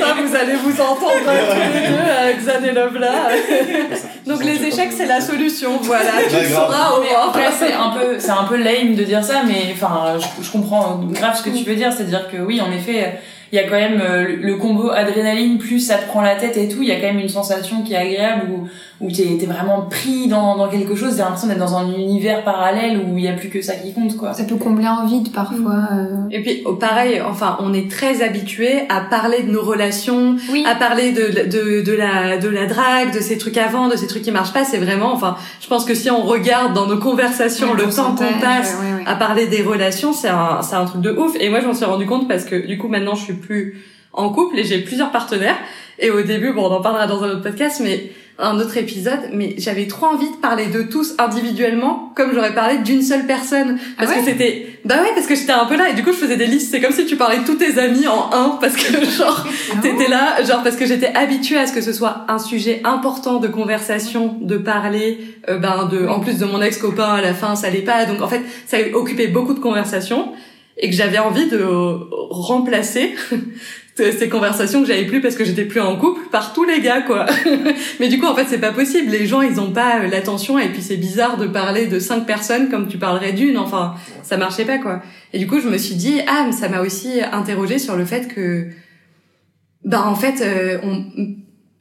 Ça vous allez vous entendre tous les deux avec Xan et Love là. Donc les échecs c'est la solution, voilà. Tu le sauras au après, c'est un peu, c'est un peu lame de dire ça, mais enfin, je, je comprends grave ce que tu veux dire, c'est-à-dire que oui, en effet, il y a quand même euh, le- le combo adrénaline plus ça te prend la tête et tout, il y a quand même une sensation qui est agréable où où t'es t'es vraiment pris dans dans quelque chose, t'as l'impression d'être dans un univers parallèle où il y a plus que ça qui compte quoi. ça peut combler un vide parfois. euh. Et puis oh, pareil, enfin on est très habitué à parler de nos relations, Oui. à parler de, de, de la de la drague, de ces trucs avant, de ces trucs qui marchent pas. C'est vraiment, enfin, je pense que si on regarde dans nos conversations le temps qu'on passe à parler des relations, c'est un, c'est un truc de ouf. Et moi, je m'en suis rendu compte parce que du coup, maintenant, je suis plus en couple et j'ai plusieurs partenaires. Et au début, bon, on en parlera dans un autre podcast, mais un autre épisode. Mais j'avais trop envie de parler de tous individuellement, comme j'aurais parlé d'une seule personne, parce Ah ouais que c'était, bah ouais, parce que j'étais un peu là et du coup, je faisais des listes. C'est comme si tu parlais de tous tes amis en un, parce que genre, Ah T'étais là, genre parce que j'étais habituée à ce que ce soit un sujet important de conversation, de parler, euh, ben de, en plus de mon ex copain à la fin, ça allait pas, donc en fait ça occupait beaucoup de conversations et que j'avais envie de euh, remplacer ces conversations que j'avais plus parce que j'étais plus en couple par tous les gars quoi. Mais du coup en fait c'est pas possible, les gens ils ont pas euh, l'attention et puis c'est bizarre de parler de cinq personnes comme tu parlerais d'une, enfin ça marchait pas quoi. Et du coup je me suis dit ah mais ça m'a aussi interrogé sur le fait que bah en fait euh, on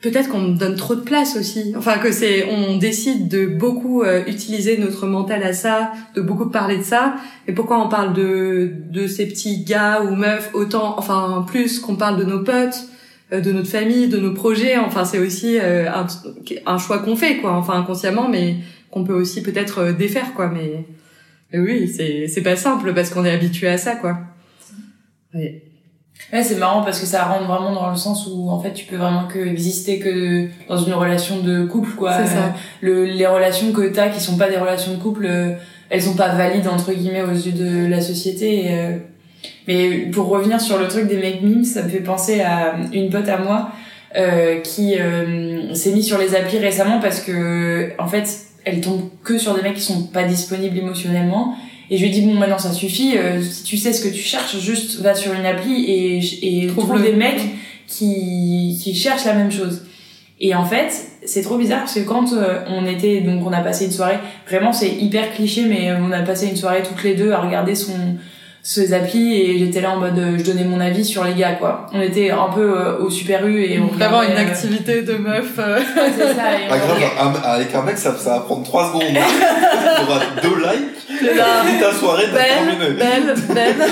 peut-être qu'on donne trop de place aussi. Enfin que c'est on décide de beaucoup euh, utiliser notre mental à ça de beaucoup parler de ça. Et pourquoi on parle de de ces petits gars ou meufs autant enfin plus qu'on parle de nos potes euh, de notre famille de nos projets. Enfin c'est aussi euh, un, un choix qu'on fait quoi. Enfin inconsciemment mais qu'on peut aussi peut-être euh, défaire quoi. Mais, mais oui c'est c'est pas simple parce qu'on est habitué à ça quoi. Ouais. Ouais, c'est marrant parce que ça rentre vraiment dans le sens où en fait tu peux vraiment que exister que dans une relation de couple quoi. C'est ça. Euh, Le, les relations que t'as qui sont pas des relations de couple, euh, elles sont pas valides entre guillemets aux yeux de la société. et, euh, Mais pour revenir sur le truc des make memes, ça me fait penser à une pote à moi euh, qui s'est mise sur les applis récemment parce que en fait elle tombe que sur des mecs qui sont pas disponibles émotionnellement et je lui ai dit bon maintenant ça suffit euh, si tu sais ce que tu cherches juste va sur une appli et et trouve Trouve-le. des mecs qui qui cherchent la même chose et en fait c'est trop bizarre parce que quand euh, on était donc on a passé une soirée vraiment c'est hyper cliché mais euh, on a passé une soirée toutes les deux à regarder son ses applis et j'étais là en mode euh, je donnais mon avis sur les gars quoi on était un peu euh, au super U et on Vraiment une regardait, euh, activité de meuf. euh, c'est ça, et on- grave, un- avec un mec, ça, ça va prendre 3 secondes. Il y aura deux likes, là. ta soirée, t'as Belle, belle, belle.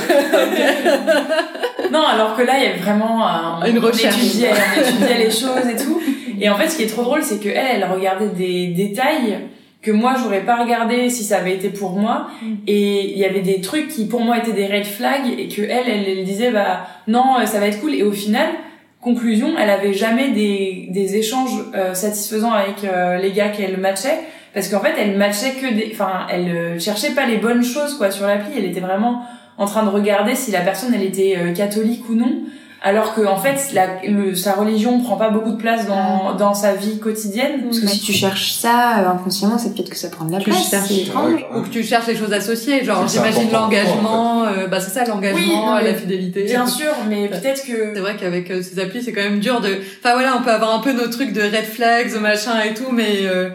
Non, alors que là, il y a vraiment un, Une on recherche. étudiait, on étudiait les choses et tout. Et en fait, ce qui est trop drôle, c'est que elle, elle regardait des détails que moi, j'aurais pas regardé si ça avait été pour moi. Mm. Et il y avait des trucs qui, pour moi, étaient des red flags et que elle, elle, elle disait, bah, non, euh, ça va être cool. Et au final, conclusion, elle avait jamais des, des échanges euh, satisfaisants avec euh, les gars qu'elle matchait. Parce qu'en fait, elle matchait que des, enfin, elle euh, cherchait pas les bonnes choses, quoi, sur l'appli. Elle était vraiment en train de regarder si la personne elle était euh, catholique ou non alors que en fait la, le, sa religion prend pas beaucoup de place dans, dans sa vie quotidienne Parce que si tu cherches ça euh, inconsciemment, c'est peut-être que ça prend de la Tu place. C'est étrange. Ou que tu cherches les choses associées, genre j'imagine l'engagement, euh, bah c'est ça l'engagement, Oui, la fidélité. bien sûr mais peut-être que C'est vrai qu'avec euh, ces applis, c'est quand même dur de. Enfin voilà, on peut avoir un peu nos trucs de red flags, machin et tout, mais euh,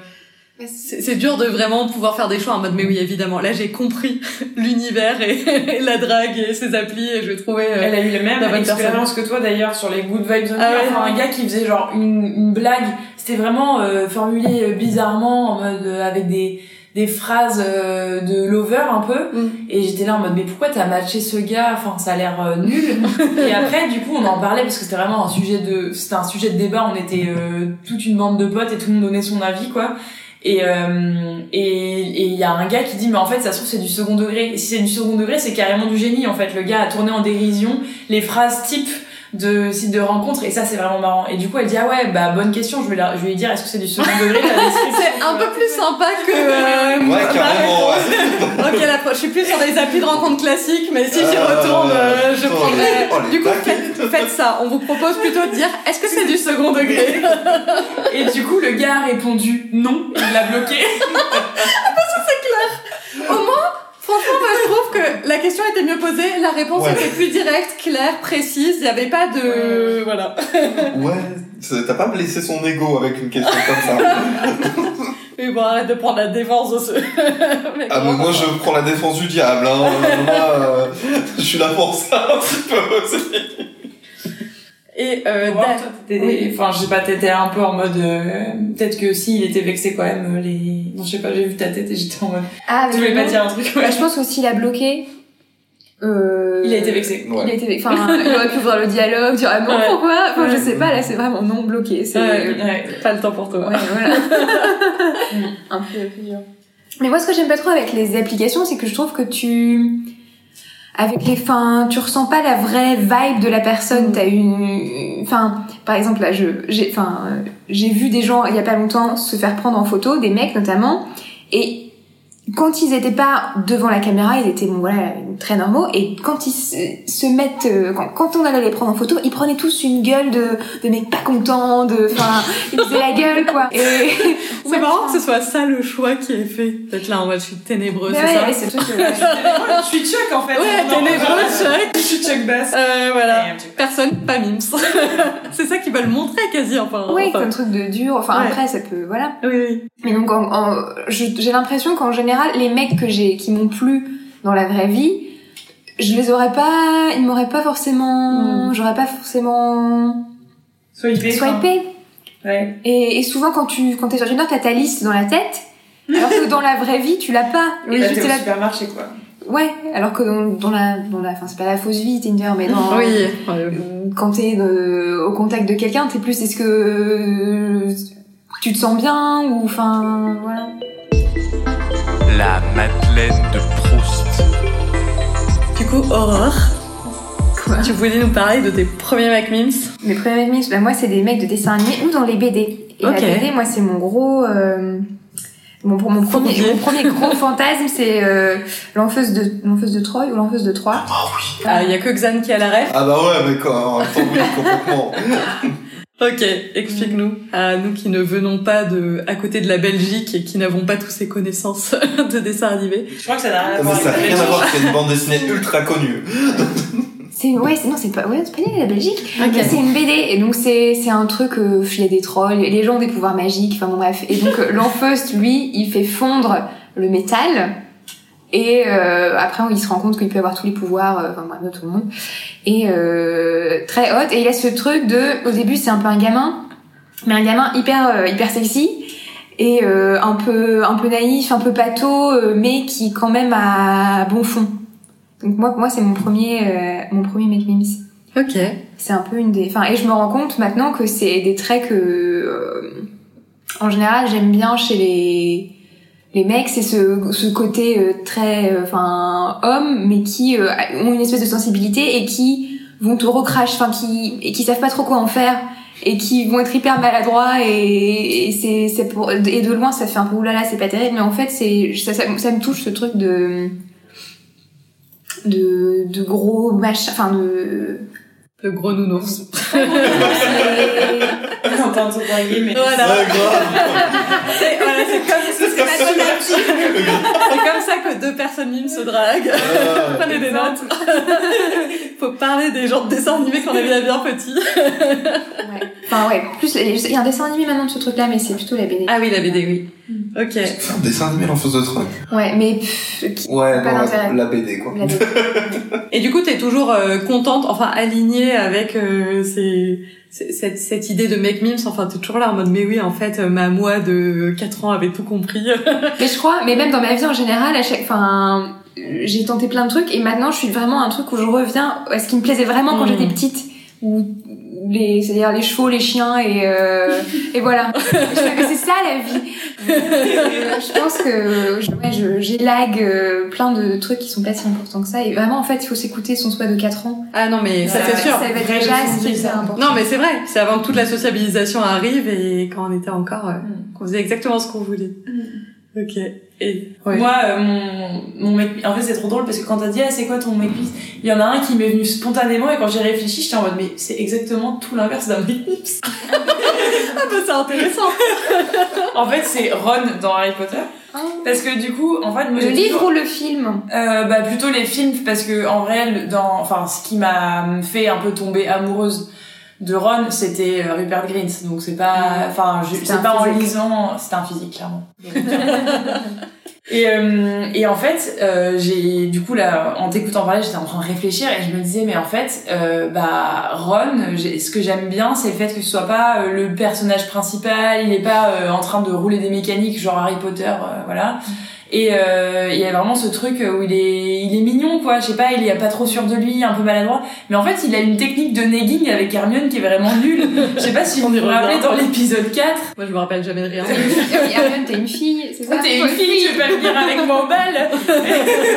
c'est dur de vraiment pouvoir faire des choix en mode mais oui évidemment. Là j'ai compris l'univers et, et la drague et ses applis et je trouvais. euh, elle a eu la même expérience que toi d'ailleurs sur les good vibes. Ah ouais. enfin un gars qui faisait genre une, une blague c'était vraiment euh, formulé euh, bizarrement en mode euh, avec des des phrases euh, de lover un peu Mm. et j'étais là en mode mais pourquoi t'as matché ce gars? Enfin ça a l'air euh, nul et après du coup on en parlait parce que c'était vraiment un sujet de c'était un sujet de débat on était euh, toute une bande de potes et tout le monde donnait son avis quoi et euh, et il y a un gars qui dit mais en fait ça se trouve c'est du second degré. Et si c'est du second degré c'est carrément du génie en fait. Le gars a tourné en dérision. Les phrases type de site de rencontre et ça c'est vraiment marrant et du coup elle dit ah ouais bah bonne question je vais, la- je vais lui dire est-ce que c'est du second degré la C'est un peu plus sympa que. Euh, Ouais, ma carrément, réponse. ouais. ok, là, je suis plus sur des applis de rencontre classiques, mais si j'y Euh, retourne, euh, je prendrai. oh, du coup, faites, faites ça. On vous propose plutôt de dire est-ce que c'est du second degré? Et du coup le gars a répondu non il l'a bloqué Au moins, franchement, moi, je trouve que la question était mieux posée, la réponse Ouais. était plus directe, claire, précise. Il n'y avait pas de. Voilà. Ouais, t'as pas blessé son ego avec une question comme ça. Mais bon, arrête de prendre la défense de ce. Mais Ah, mais moi, je prends la défense du diable, hein. Moi, euh, je suis là pour ça, un petit peu aussi. Et euh, Enfin, je sais pas, t'étais un peu en mode. euh, Peut-être que si, il était vexé quand même. euh, Les... Non, je sais pas, j'ai vu ta tête et j'étais en mode. Ah, Tu voulais mais pas dire un truc ouais. Bah, je pense qu'aussi il a bloqué. Euh... Il a été vexé. Il a été, enfin, il aurait pu voir le dialogue, dire ah bon Ouais. pourquoi, enfin, je Ouais. sais pas, là c'est vraiment non bloqué, c'est, Ouais. ouais, Ouais. pas le temps pour toi. voilà. un peu, peu dur. Mais moi ce que j'aime pas trop avec les applications, c'est que je trouve que tu, avec les fins, tu ressens pas la vraie vibe de la personne, Mm. t'as une, enfin, par exemple là, je, j'ai, enfin, j'ai vu des gens il y a pas longtemps se faire prendre en photo, des mecs notamment, et quand ils étaient pas devant la caméra, ils étaient bon voilà très normaux et quand ils se, mettent euh, quand, quand on allait les prendre en photo, ils prenaient tous une gueule de de mecs pas contents, de enfin ils faisaient la gueule quoi. Et C'est marrant que ce soit ça le choix qui est fait. D'être là en mode je suis ténébreux, c'est ouais, ça truc que- je suis Chuck en fait. Ouais, Non, ténébreux, Chuck. Je suis Chuck Bass. Euh, voilà. Personne, pas Mims. c'est ça qu'ils veulent montrer quasi, enfin. Oui, enfin. comme truc de dur. Enfin Ouais. après ça peut voilà. Oui, oui. Mais donc en- en- j'ai l'impression qu'en général les mecs que j'ai qui m'ont plu dans la vraie vie, je les aurais pas, ils m'auraient pas forcément, Mm. j'aurais pas forcément Swipé. swipé. Ouais. Et, et souvent quand tu quand t'es sur Tinder, t'as ta liste dans la tête, alors que dans la vraie vie tu l'as pas. Oui, là, juste t'es au là- supermarché quoi. Ouais, alors que dans, dans la dans la, enfin c'est pas la fausse vie Tinder, mais dans Oui. euh, quand t'es euh, au contact de quelqu'un, t'es plus est-ce que euh, tu te sens bien ou enfin voilà. La Madeleine de Proust. Du coup, Aurore, quoi. Tu voulais nous parler de tes premiers Mac Memes Mes premiers memes, bah moi c'est des mecs de dessin animé ou dans les BD. Et Ok. la BD, moi c'est mon gros... euh, Mon, premier, mon premier gros fantasme, c'est euh, l'enfeuse de l'enfeuse de Troie ou l'enfeuse de Troie. Ah oui. Ah, il y a que Xan qui a la. Ah bah ouais, mais quand, complètement. Ok, explique-nous. À nous qui ne venons pas de à côté de la Belgique et qui n'avons pas tous ces connaissances de dessins animés. Je crois que ça n'a rien à voir ça n'a avec rien la à voir, c'est une bande dessinée ultra connue. C'est ouais, c'est non, c'est pas ouais, c'est pas lié à la Belgique. Ok. Mais c'est une BD et donc c'est c'est un truc euh, il y a des trolls, les gens ont des pouvoirs magiques, enfin bon bref. Et donc euh, l'Enfeust lui, il fait fondre le métal et euh, après il se rend compte qu'il peut avoir tous les pouvoirs euh, enfin bref, de tout le monde et euh, très haute et il a ce truc de au début c'est un peu un gamin mais un gamin hyper euh, hyper sexy et euh, un peu un peu naïf, un peu pâteau euh, mais qui quand même a bon fond. Donc moi pour moi c'est mon premier euh, mon premier make memes. Ok. C'est un peu une des. Enfin, et je me rends compte maintenant que c'est des traits que, euh, en général, j'aime bien chez les les mecs. C'est ce, ce côté euh, très, euh, enfin, homme, mais qui euh, ont une espèce de sensibilité et qui vont te recracher, enfin, qui et qui savent pas trop quoi en faire et qui vont être hyper maladroits et, et c'est c'est pour et de loin ça fait un peu oulala c'est pas terrible mais en fait c'est ça, ça, ça me touche ce truc de de de gros machin enfin de Le gros nounours. On entend se draguer, mais. Voilà. C'est voilà, comme c'est comme ça que deux personnes mimes se draguent. Ah, Prenez des notes. Faut parler des gens de dessins animés qu'on avait bien petits. Ouais. Enfin ouais, plus il y a un dessin animé maintenant de ce truc-là, mais c'est plutôt la BD. Ah oui, la BD, oui. Ok. C'est un dessin animé l'enfance de Troy. Ouais, mais pff, qui- Ouais, Pas non, d'intérêt. la BD quoi. la BD. Et du coup, t'es toujours euh, contente, enfin alignée avec euh, ces, cette, cette idée de make memes. Enfin, t'es toujours là en mode mais oui, en fait, ma moi de 4 ans avait tout compris. mais je crois, mais même dans ma vie en général, à chaque, enfin, j'ai tenté plein de trucs et maintenant je suis vraiment un truc où je reviens à ce qui me plaisait vraiment quand Mm. j'étais petite. Où les, c'est-à-dire les chevaux, les chiens et euh, et voilà. c'est ça la vie. Euh, je pense que je, ouais, je, j'élague euh, plein de trucs qui sont pas si importants que ça et vraiment en fait il faut s'écouter son souhait de 4 ans. ah non, mais ça c'est sûr. Ça va être déjà ce qui est sens ça. important. Non, mais c'est vrai. C'est avant que toute la sociabilisation arrive et quand on était encore, euh, qu'on faisait exactement ce qu'on voulait. Ok. Et ouais. Moi, euh, mon, mon mec, en fait, c'est trop drôle parce que quand t'as dit, ah, c'est quoi ton mec peace Il y en a un qui m'est venu spontanément et quand j'ai réfléchi, j'étais en mode, mais c'est exactement tout l'inverse d'un mec peace. ah bah c'est intéressant. En fait, c'est Ron dans Harry Potter. Ah. Parce que du coup, en fait, moi, Le livre toujours- ou le film Euh, bah plutôt les films parce que en le- dans enfin ce qui m'a fait un peu tomber amoureuse de Ron c'était euh, Rupert Grint. Donc c'est pas enfin je C'était c'est pas en lisant c'était un physique clairement. Et euh, et en fait euh, j'ai du coup là en t'écoutant parler j'étais en train de réfléchir et je me disais mais en fait euh, bah Ron ce que j'aime bien c'est le fait que ce soit pas euh, le personnage principal il est pas euh, en train de rouler des mécaniques genre Harry Potter voilà et euh, il y a vraiment ce truc où il est, il est mignon, quoi. Je sais pas, il est pas trop sûr de lui, un peu maladroit. Mais en fait, il a une technique de negging avec Hermione qui est vraiment nulle. Je sais pas si vous On y vous rappelez dans l'épisode 4. Moi, je me rappelle jamais de rien. Hermione, t'es une fille, c'est ça? T'es une fille, tu veux pas venir avec moi au bal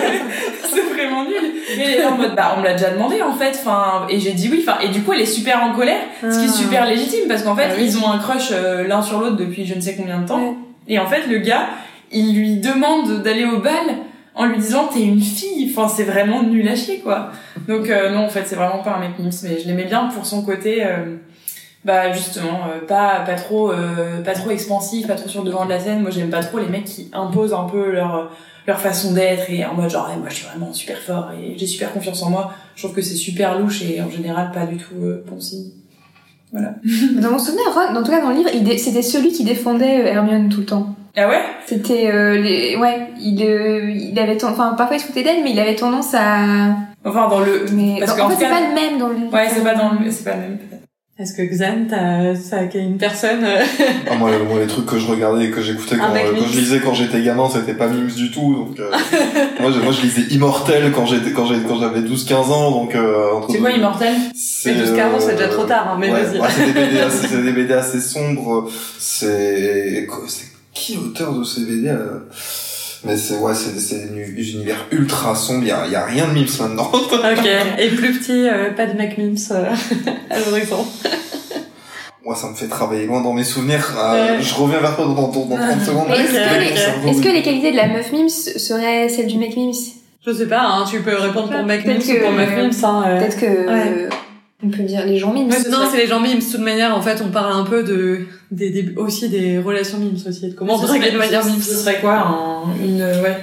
C'est vraiment nul. Et elle est là en mode, bah, on me l'a déjà demandé, en fait. Enfin, et j'ai dit oui. Enfin, et du coup, elle est super en colère. Ce qui est Ah. super légitime parce qu'en fait, Ah oui. ils ont un crush euh, l'un sur l'autre depuis je ne sais combien de temps. Ouais. Et en fait, le gars, il lui demande d'aller au bal en lui disant t'es une fille. Enfin, c'est vraiment nul à chier, quoi. Donc euh, non, en fait, c'est vraiment pas un mec Mims, mais je l'aimais bien pour son côté. euh, bah justement, euh, pas pas trop euh, pas trop expansif, pas trop sur le devant de la scène. Moi, j'aime pas trop les mecs qui imposent un peu leur leur façon d'être et en mode genre moi je suis vraiment super fort et j'ai super confiance en moi. Je trouve que c'est super louche et en général pas du tout euh, bon signe. Dans mon souvenir, en tout cas dans le livre, c'était celui qui défendait euh, Hermione tout le temps. Ah ouais? C'était euh, les... ouais, il euh, il avait ten- enfin parfois il se foutait d'elle, mais il avait tendance à Enfin dans le mais Parce en fait c'est pas le même dans le ouais c'est pas dans le c'est pas le même peut-être. Est-ce que Xan, t'as, ça a une personne euh, Ah, moi, moi, les trucs que je regardais et que j'écoutais quand, Un mec euh, quand je lisais quand j'étais gamin, c'était pas Mims du tout. Donc, euh, moi, je, moi, je lisais Immortel quand j'étais, quand quand j'avais 12-15 ans. Donc, euh, entre C'est quoi Immortel? C'est, Mais 12-15 ans, c'est déjà trop tard, hein, mais ouais, vas-y. ouais, c'est des BD assez, c'est des BD assez sombres. C'est qui l'auteur de ces BD euh Mais c'est ouais, c'est c'est un univers ultra sombre. Il y a, y a rien de mimes là-dedans. Ok. Et plus petit, euh, pas de Mac Mims euh, à l'horizon. Moi, ça me fait travailler loin dans mes souvenirs. Euh, Ouais. Je reviens vers toi dans, dans, dans 30 secondes. Mais est-ce que, les, est-ce que les qualités de la meuf mims seraient celles du mec mims? Je sais pas, hein, tu peux répondre pour Mac Mims ou pour Mac Mims. Hein, euh. Peut-être que Ouais. On peut dire les gens mims. Ouais, non, c'est les gens mimes. De toute manière, en fait, on parle un peu de des, des- aussi des relations mimes aussi, de comment draguer serait- de manière mimes. Ce serait quoi un, une ouais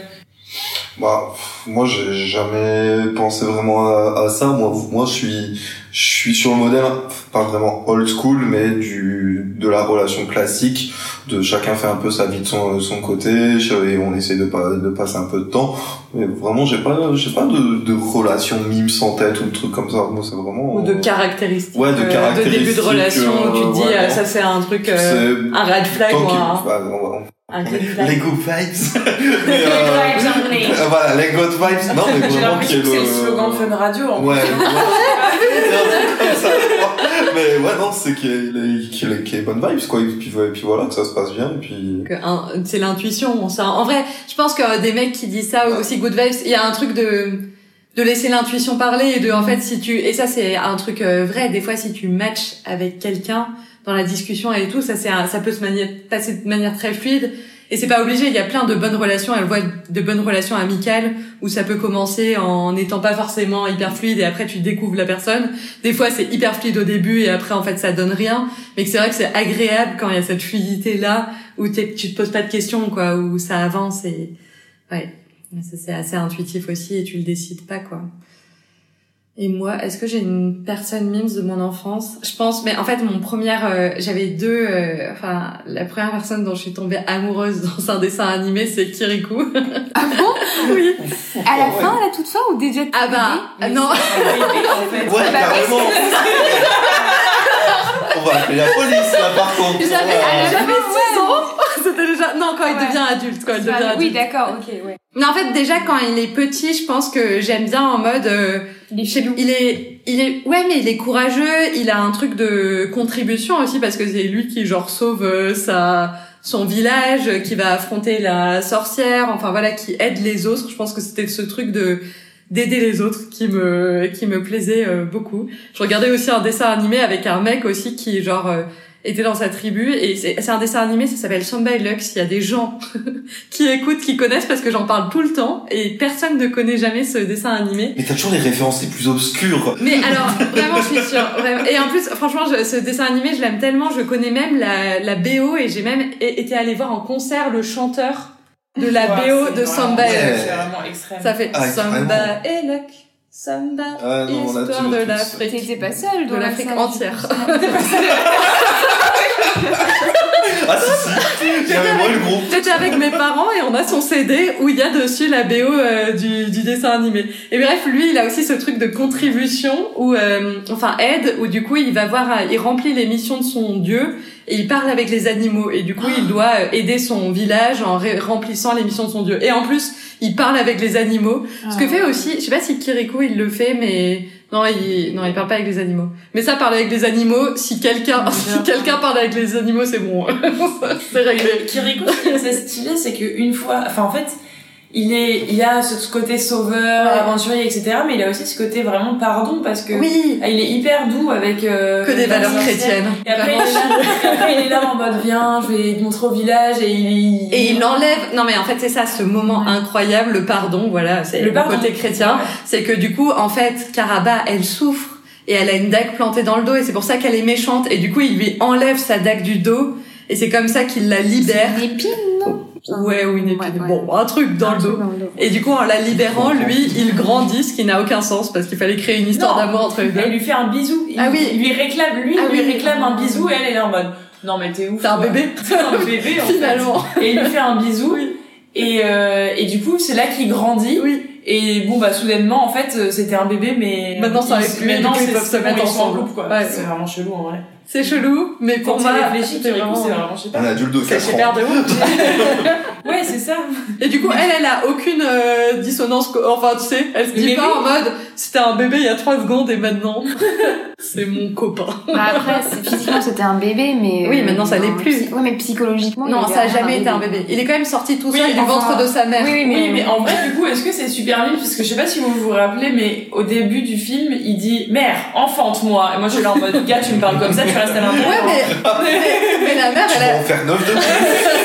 Bah, moi, j'ai jamais pensé vraiment à, à ça. Moi, moi, je suis, je suis sur le modèle, pas vraiment old school, mais du, de la relation classique, de chacun fait un peu sa vie de son, son côté, et on essaie de pas, de passer un peu de temps. Mais vraiment, j'ai pas, j'ai pas de, de relation mime sans tête ou de trucs comme ça. Moi, c'est vraiment. Ou de caractéristiques. Ouais, de euh, de caractéristiques, début de relation où tu te euh, dis, ouais, euh, ça c'est un truc, euh, un red flag ou un, bah, on va- un green flag. Les good vibes. Mais, euh, euh, voilà, les good vibes. Non, mais vraiment ait c'est le slogan de Fun Radio. En Ouais, ça, mais ouais, non, c'est qu'il y ait, qu'il y ait bonne vibes, quoi. Et puis, ouais, et puis voilà, que ça se passe bien, et puis... c'est l'intuition ça en vrai je pense que des mecs qui disent ça aussi good vibes il y a un truc de de laisser l'intuition parler et de en fait si tu et ça c'est un truc euh, vrai des fois si tu matches avec quelqu'un dans la discussion et tout ça c'est ça peut se mani- passer de manière très fluide. Et c'est pas obligé il y a plein de bonnes relations elle voit de bonnes relations amicales où ça peut commencer en n'étant pas forcément hyper fluide et après tu découvres la personne. Des fois c'est hyper fluide au début et après en fait ça donne rien. Mais c'est vrai que c'est agréable quand il y a cette fluidité là où tu te poses pas de questions quoi où ça avance et ouais. C'est assez intuitif aussi et tu le décides pas quoi et moi est-ce que j'ai une personne mimes de mon enfance? Je pense mais en fait mon première euh, j'avais deux euh, enfin la première personne dont je suis tombée amoureuse dans un dessin animé c'est Kirikou. Ah bon? Oui. À la fin, à la toute fin ou déjà ah bah Mais non. Bah On va appeler la police, là, par contre. j'avais c'était déjà non quand il devient adulte quand il devient adulte Oui, d'accord, ok, ouais. Mais en fait, déjà, quand il est petit, je pense que j'aime bien en mode, euh, Il est sais- il est, il est, ouais, mais il est courageux, il a un truc de contribution aussi parce que c'est lui qui, genre, sauve euh, sa, son village, qui va affronter la sorcière, enfin voilà, qui aide les autres. Je pense que c'était ce truc de, d'aider les autres qui me, qui me plaisait euh, beaucoup. Je regardais aussi un dessin animé avec un mec aussi qui, genre, euh, était dans sa tribu et c'est c'est un dessin animé, ça s'appelle Somebody Lux. Il y a des gens qui écoutent, qui connaissent parce que j'en parle tout le temps et personne ne connaît jamais ce dessin animé. Mais t'as toujours les références les plus obscures. Mais alors, vraiment, je suis sûre. vraiment. Et en plus, franchement, je- ce dessin animé, je l'aime tellement. Je connais même la, la BO et j'ai même été allée voir en concert le chanteur de la Ouais, BO de Samba. Ouais. Ça fait Ah, Samba et Luck, Samba, Ah, non, histoire de l'Afrique. T'étais pas seule De dans la l'Afrique entière. Ah, si, si. J'avais moi le groupe. J'étais avec mes parents et on a son CD où il y a dessus la BO euh, du, du dessin animé. Et bref, lui, il a aussi ce truc de contribution où, euh, enfin, aide, où du coup, il va voir, euh, il remplit les missions de son dieu et il parle avec les animaux. Et du coup, il doit euh, aider son village en ré- remplissant les missions de son dieu. Et en plus, il parle avec les animaux. Ce que fait aussi, je sais pas si Kirikou il le fait, mais non, il non, il parle pas avec les animaux. Mais ça, parler avec les animaux, si quelqu'un, si quelqu'un parle avec les animaux, c'est bon, c'est réglé. Kirikou, ce qui est assez stylé, c'est qu'une fois, enfin en fait, il est, il a ce côté sauveur, Ouais. aventurier, etc. Mais il a aussi ce côté vraiment pardon parce que Oui, ah, il est hyper doux avec euh, que des valeurs chrétiennes. Et après, il est là, et après, il est là en mode viens, je vais te montrer au village et il, Et il enlève. Non mais en fait c'est ça, ce moment Ouais. incroyable, le pardon. Voilà, c'est le, côté chrétien. Ouais. C'est que du coup, en fait, Karaba, elle souffre et elle a une dague plantée dans le dos et c'est pour ça qu'elle est méchante. Et du coup, il lui enlève sa dague du dos et c'est comme ça qu'il la libère. Une épine, non Ouais, ou une épine. Ouais, ouais. Bon, un truc dans le dos. Dans le dos. Et du coup, en la libérant, lui, il grandit, ce qui n'a aucun sens parce qu'il fallait créer une histoire d'amour entre les Elle deux. lui fait un bisou. Il, Ah oui. il lui réclame, lui, Ah il lui oui. réclame un bisou et elle est là en mode non mais t'es ouf. C'est un bébé. C'est un bébé en fait. Finalement. Et il lui fait un bisou. Et, euh, et du coup, c'est là qu'il grandit. Oui. Et bon, bah, soudainement, en fait, euh, c'était un bébé, mais. Maintenant, ça il- avec lui, Maintenant, ils peuvent se mettre en ensemble. couple, quoi. Ouais. C'est vraiment chelou, en vrai. C'est chelou, mais Quand pour tu moi, réfléchis, vraiment... c'est vraiment, je sais Un adulte de C'est 4 super ans. de ouf. Ouais, c'est ça. Et du coup, elle, elle a aucune euh, dissonance. co- Enfin, tu sais, elle se dit Mais pas oui. en mode c'était un bébé il y a trois secondes et maintenant c'est mon copain. Bah après, physiquement c'était un bébé, mais Oui, euh, maintenant, ça l'est non, plus. Ouais, mais psychologiquement. Non, ça a jamais été un bébé. Il est quand même sorti tout Oui, seul du enfin, ventre de sa mère. Oui, oui, mais, Oui, mais en vrai, du coup, est-ce que c'est super mime Parce que je sais pas si vous vous rappelez, mais au début du film, il dit Mère, enfante-moi. Et moi, je suis là en mode Gars, tu me parles comme ça, tu restes à l'intérieur. Ouais, mais, mais, mais la mère, Tu elle vas a... en faire 9 de plus.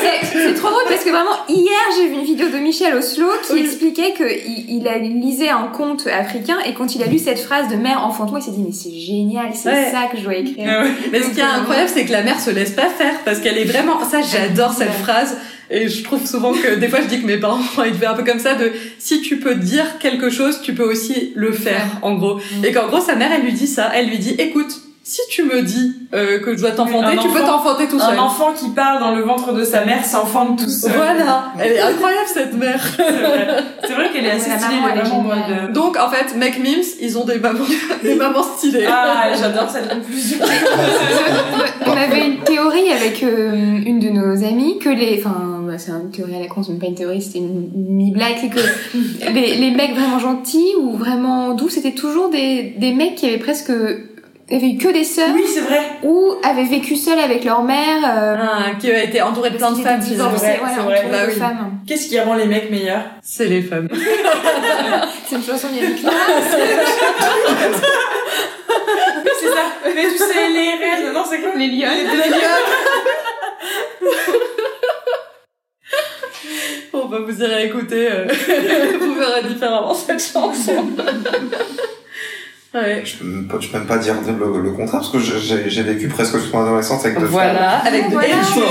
C'est c'est trop drôle parce que vraiment hier j'ai vu une vidéo de Michel Oslo qui expliquait que il, a lisait un conte africain et quand il a lu cette phrase de mère enfante-moi il s'est dit mais c'est génial c'est Ouais. ça que je dois écrire. Ah ouais. Mais ce qui est incroyable, c'est que la mère se laisse pas faire parce qu'elle est vraiment. Ça, j'adore cette phrase. Et je trouve souvent que des fois, je dis que mes parents ils devaient un peu comme ça de si tu peux dire quelque chose, tu peux aussi le faire, en gros. Et qu'en gros, sa mère, elle lui dit ça. Elle lui dit, écoute, si tu me dis euh, que je dois t'enfanter, tu peux enfant- t'enfanter tout seul. Un enfant qui parle dans le ventre de sa mère s'enfante tout seul. Voilà, elle est incroyable cette mère. C'est vrai, C'est vrai qu'elle est assez La stylée, maman, vraiment mode. Donc en fait, Make Memes, ils ont des mamans, des mamans stylées. Ah, j'adore cette conclusion. On avait une théorie avec euh, une de nos amies que les, enfin, bah, c'est une théorie à la con, c'est même pas une théorie, c'était une mini-blague, c'est que les, les mecs vraiment gentils ou vraiment doux, c'était toujours des, des mecs qui avaient presque, avaient eu que des sœurs Oui, c'est vrai. ou avaient vécu seuls avec leur mère. euh, Ah, qui a été entourée de plein de femmes étaient C'est vrai, voilà, c'est vrai. Bah de oui. femmes. Qu'est-ce qui rend les mecs meilleurs? C'est les femmes. C'est une chanson d'Yannick Noah. Oui, c'est ça. Mais tu sais, les rêves, non, c'est quoi? Les lions. Bon, bah, vous irez écouter, euh, vous verrez différemment cette chanson. ouais. Je peux même pas, je peux même pas dire le, le contraire parce que j'ai vécu presque toute mon adolescence avec deux Voilà, avec de Voilà. femmes.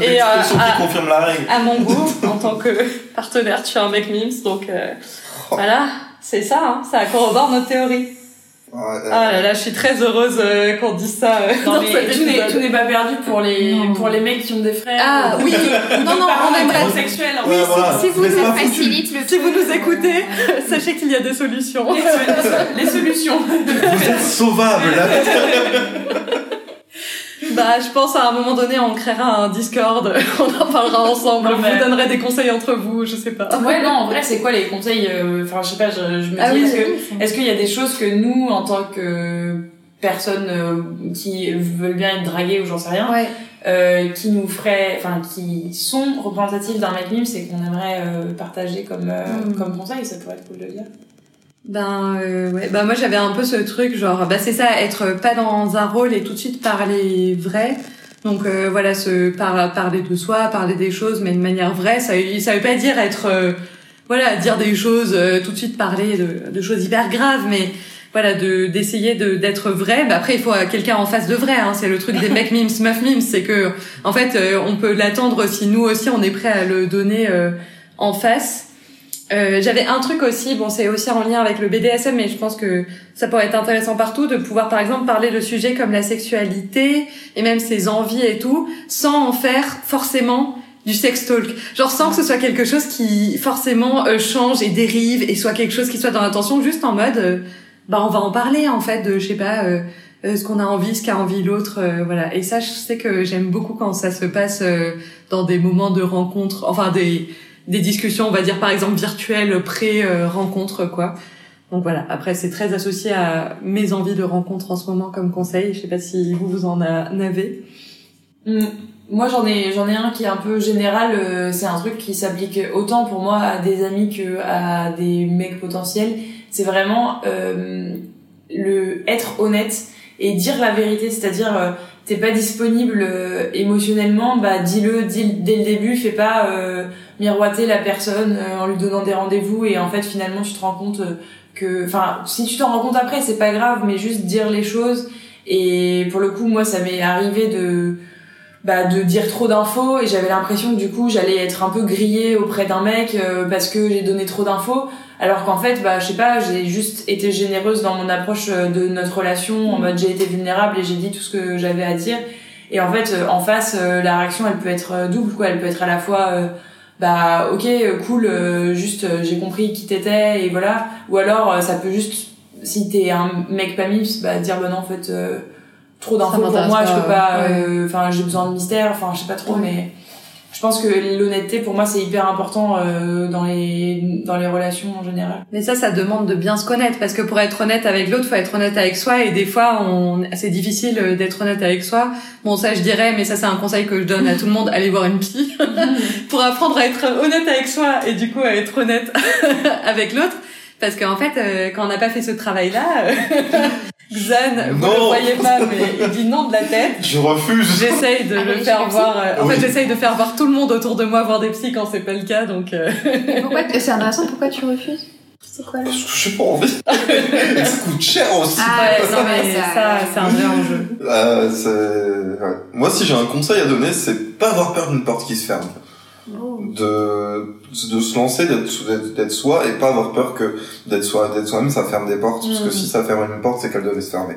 Et, Et euh, qui à- confirme la règle. à mon goût, en tant que partenaire, tu es un mec memes, donc euh, voilà, c'est ça, hein, ça corrobore notre théorie. Ah là là, je suis très heureuse euh, qu'on dise ça euh, Non, dans mais cet tout n'est, épisode. tout n'est pas perdu pour les, Non. pour les mecs qui ont des frères. Ah ou- oui, ou non des non, on aimerait. hétérosexuels. hein. Ouais, voilà. Si vous nous facilite le Si vous nous écoutez, sachez qu'il y a des solutions. Les, les solutions. Vous êtes sauvables là. Bah, je pense à un moment donné, on créera un Discord, on en parlera ensemble, Non, on mais- vous donnerait des conseils entre vous, je sais pas. Ouais, non, en vrai, c'est quoi les conseils euh, Enfin, je sais pas, je, je me dis, Ah oui, est-ce que est-ce qu'il y a des choses que nous, en tant que personnes euh, qui veulent bien être draguées ou j'en sais rien, Ouais. euh, qui nous ferait, enfin, qui sont représentatifs d'un mec mime, c'est qu'on aimerait euh, partager comme euh, Mm. comme conseil, ça pourrait être cool de le dire. Ben euh, ouais, bah moi j'avais un peu ce truc genre bah c'est ça être pas dans un rôle et tout de suite parler vrai. Donc euh, voilà, se par, parler de soi, parler des choses mais de manière vraie, ça ça veut pas dire être euh, voilà, dire des choses euh, tout de suite parler de, de choses hyper graves mais voilà de d'essayer de d'être vrai. Bah après il faut euh, quelqu'un en face de vrai hein, c'est le truc des mecs memes, meuf memes, c'est que en fait on peut l'attendre si nous aussi on est prêt à le donner en face. Euh, J'avais un truc aussi, bon c'est aussi en lien avec le BDSM, mais je pense que ça pourrait être intéressant partout de pouvoir par exemple parler de sujets comme la sexualité et même ses envies et tout, sans en faire forcément du sex talk. Genre sans que ce soit quelque chose qui forcément euh, change et dérive et soit quelque chose qui soit dans l'attention, juste en mode euh, bah on va en parler en fait de je sais pas euh, euh, ce qu'on a envie, ce qu'a envie l'autre, voilà. Et ça je sais que j'aime beaucoup quand ça se passe dans des moments de rencontre, enfin des des discussions, on va dire par exemple virtuelles pré-rencontre quoi. Donc voilà. Après c'est très associé à mes envies de rencontre en ce moment comme conseil. Je sais pas si vous vous en avez. Mm. Moi j'en ai j'en ai un qui est un peu général, euh, c'est un truc qui s'applique autant pour moi à des amis que à des mecs potentiels. C'est vraiment euh, le être honnête et dire la vérité, c'est-à-dire euh, t'es pas disponible euh, émotionnellement, bah dis-le dis- dès le début, fais pas euh, miroiter la personne euh, en lui donnant des rendez-vous et en fait finalement tu te rends compte que enfin si tu t'en rends compte après c'est pas grave mais juste dire les choses. Et pour le coup moi ça m'est arrivé de bah, de dire trop d'infos et j'avais l'impression que du coup j'allais être un peu grillée auprès d'un mec parce que j'ai donné trop d'infos alors qu'en fait bah je sais pas j'ai juste été généreuse dans mon approche euh, de notre relation en mode j'ai été vulnérable et j'ai dit tout ce que j'avais à dire. Et en fait euh, en face euh, la réaction elle peut être double quoi. Elle peut être à la fois euh, bah ok cool euh, juste euh, j'ai compris qui t'étais et voilà. Ou alors ça peut juste si t'es un mec pas mips bah dire bah non en fait trop d'infos pour moi je peux pas enfin j'ai besoin de mystère enfin je sais pas trop Ouais. mais je pense que l'honnêteté pour moi c'est hyper important euh, dans les dans les relations en général. Mais ça, ça demande de bien se connaître parce que pour être honnête avec l'autre, faut être honnête avec soi et des fois, on, c'est difficile euh, d'être honnête avec soi. Bon, ça, je dirais, mais ça, c'est un conseil que je donne à tout le monde allez voir une psy pour apprendre à être honnête avec soi et du coup à être honnête avec l'autre. Parce qu'en fait, euh, quand on n'a pas fait ce travail-là, euh, Xan, vous Non. le voyez pas, mais il dit non de la tête. Je refuse. J'essaye de Allez, le faire voir. euh, en Oui. fait, j'essaye de faire voir tout le monde autour de moi voir des psys quand c'est pas le cas. Donc, euh, Et pourquoi c'est intéressant, pourquoi tu refuses? C'est quoi là? Parce que j'ai pas envie. Et ça coûte cher aussi. Ah, ouais, c'est non vrai, mais ça, ça, c'est un vrai enjeu. Euh, c'est- ouais. Moi, si j'ai un conseil à donner, c'est pas avoir peur d'une porte qui se ferme. De, de se lancer, d'être, soi et pas avoir peur que d'être soi, d'être soi-même, ça ferme des portes. Parce que Mhm. si ça ferme une porte, c'est qu'elle devait se fermer.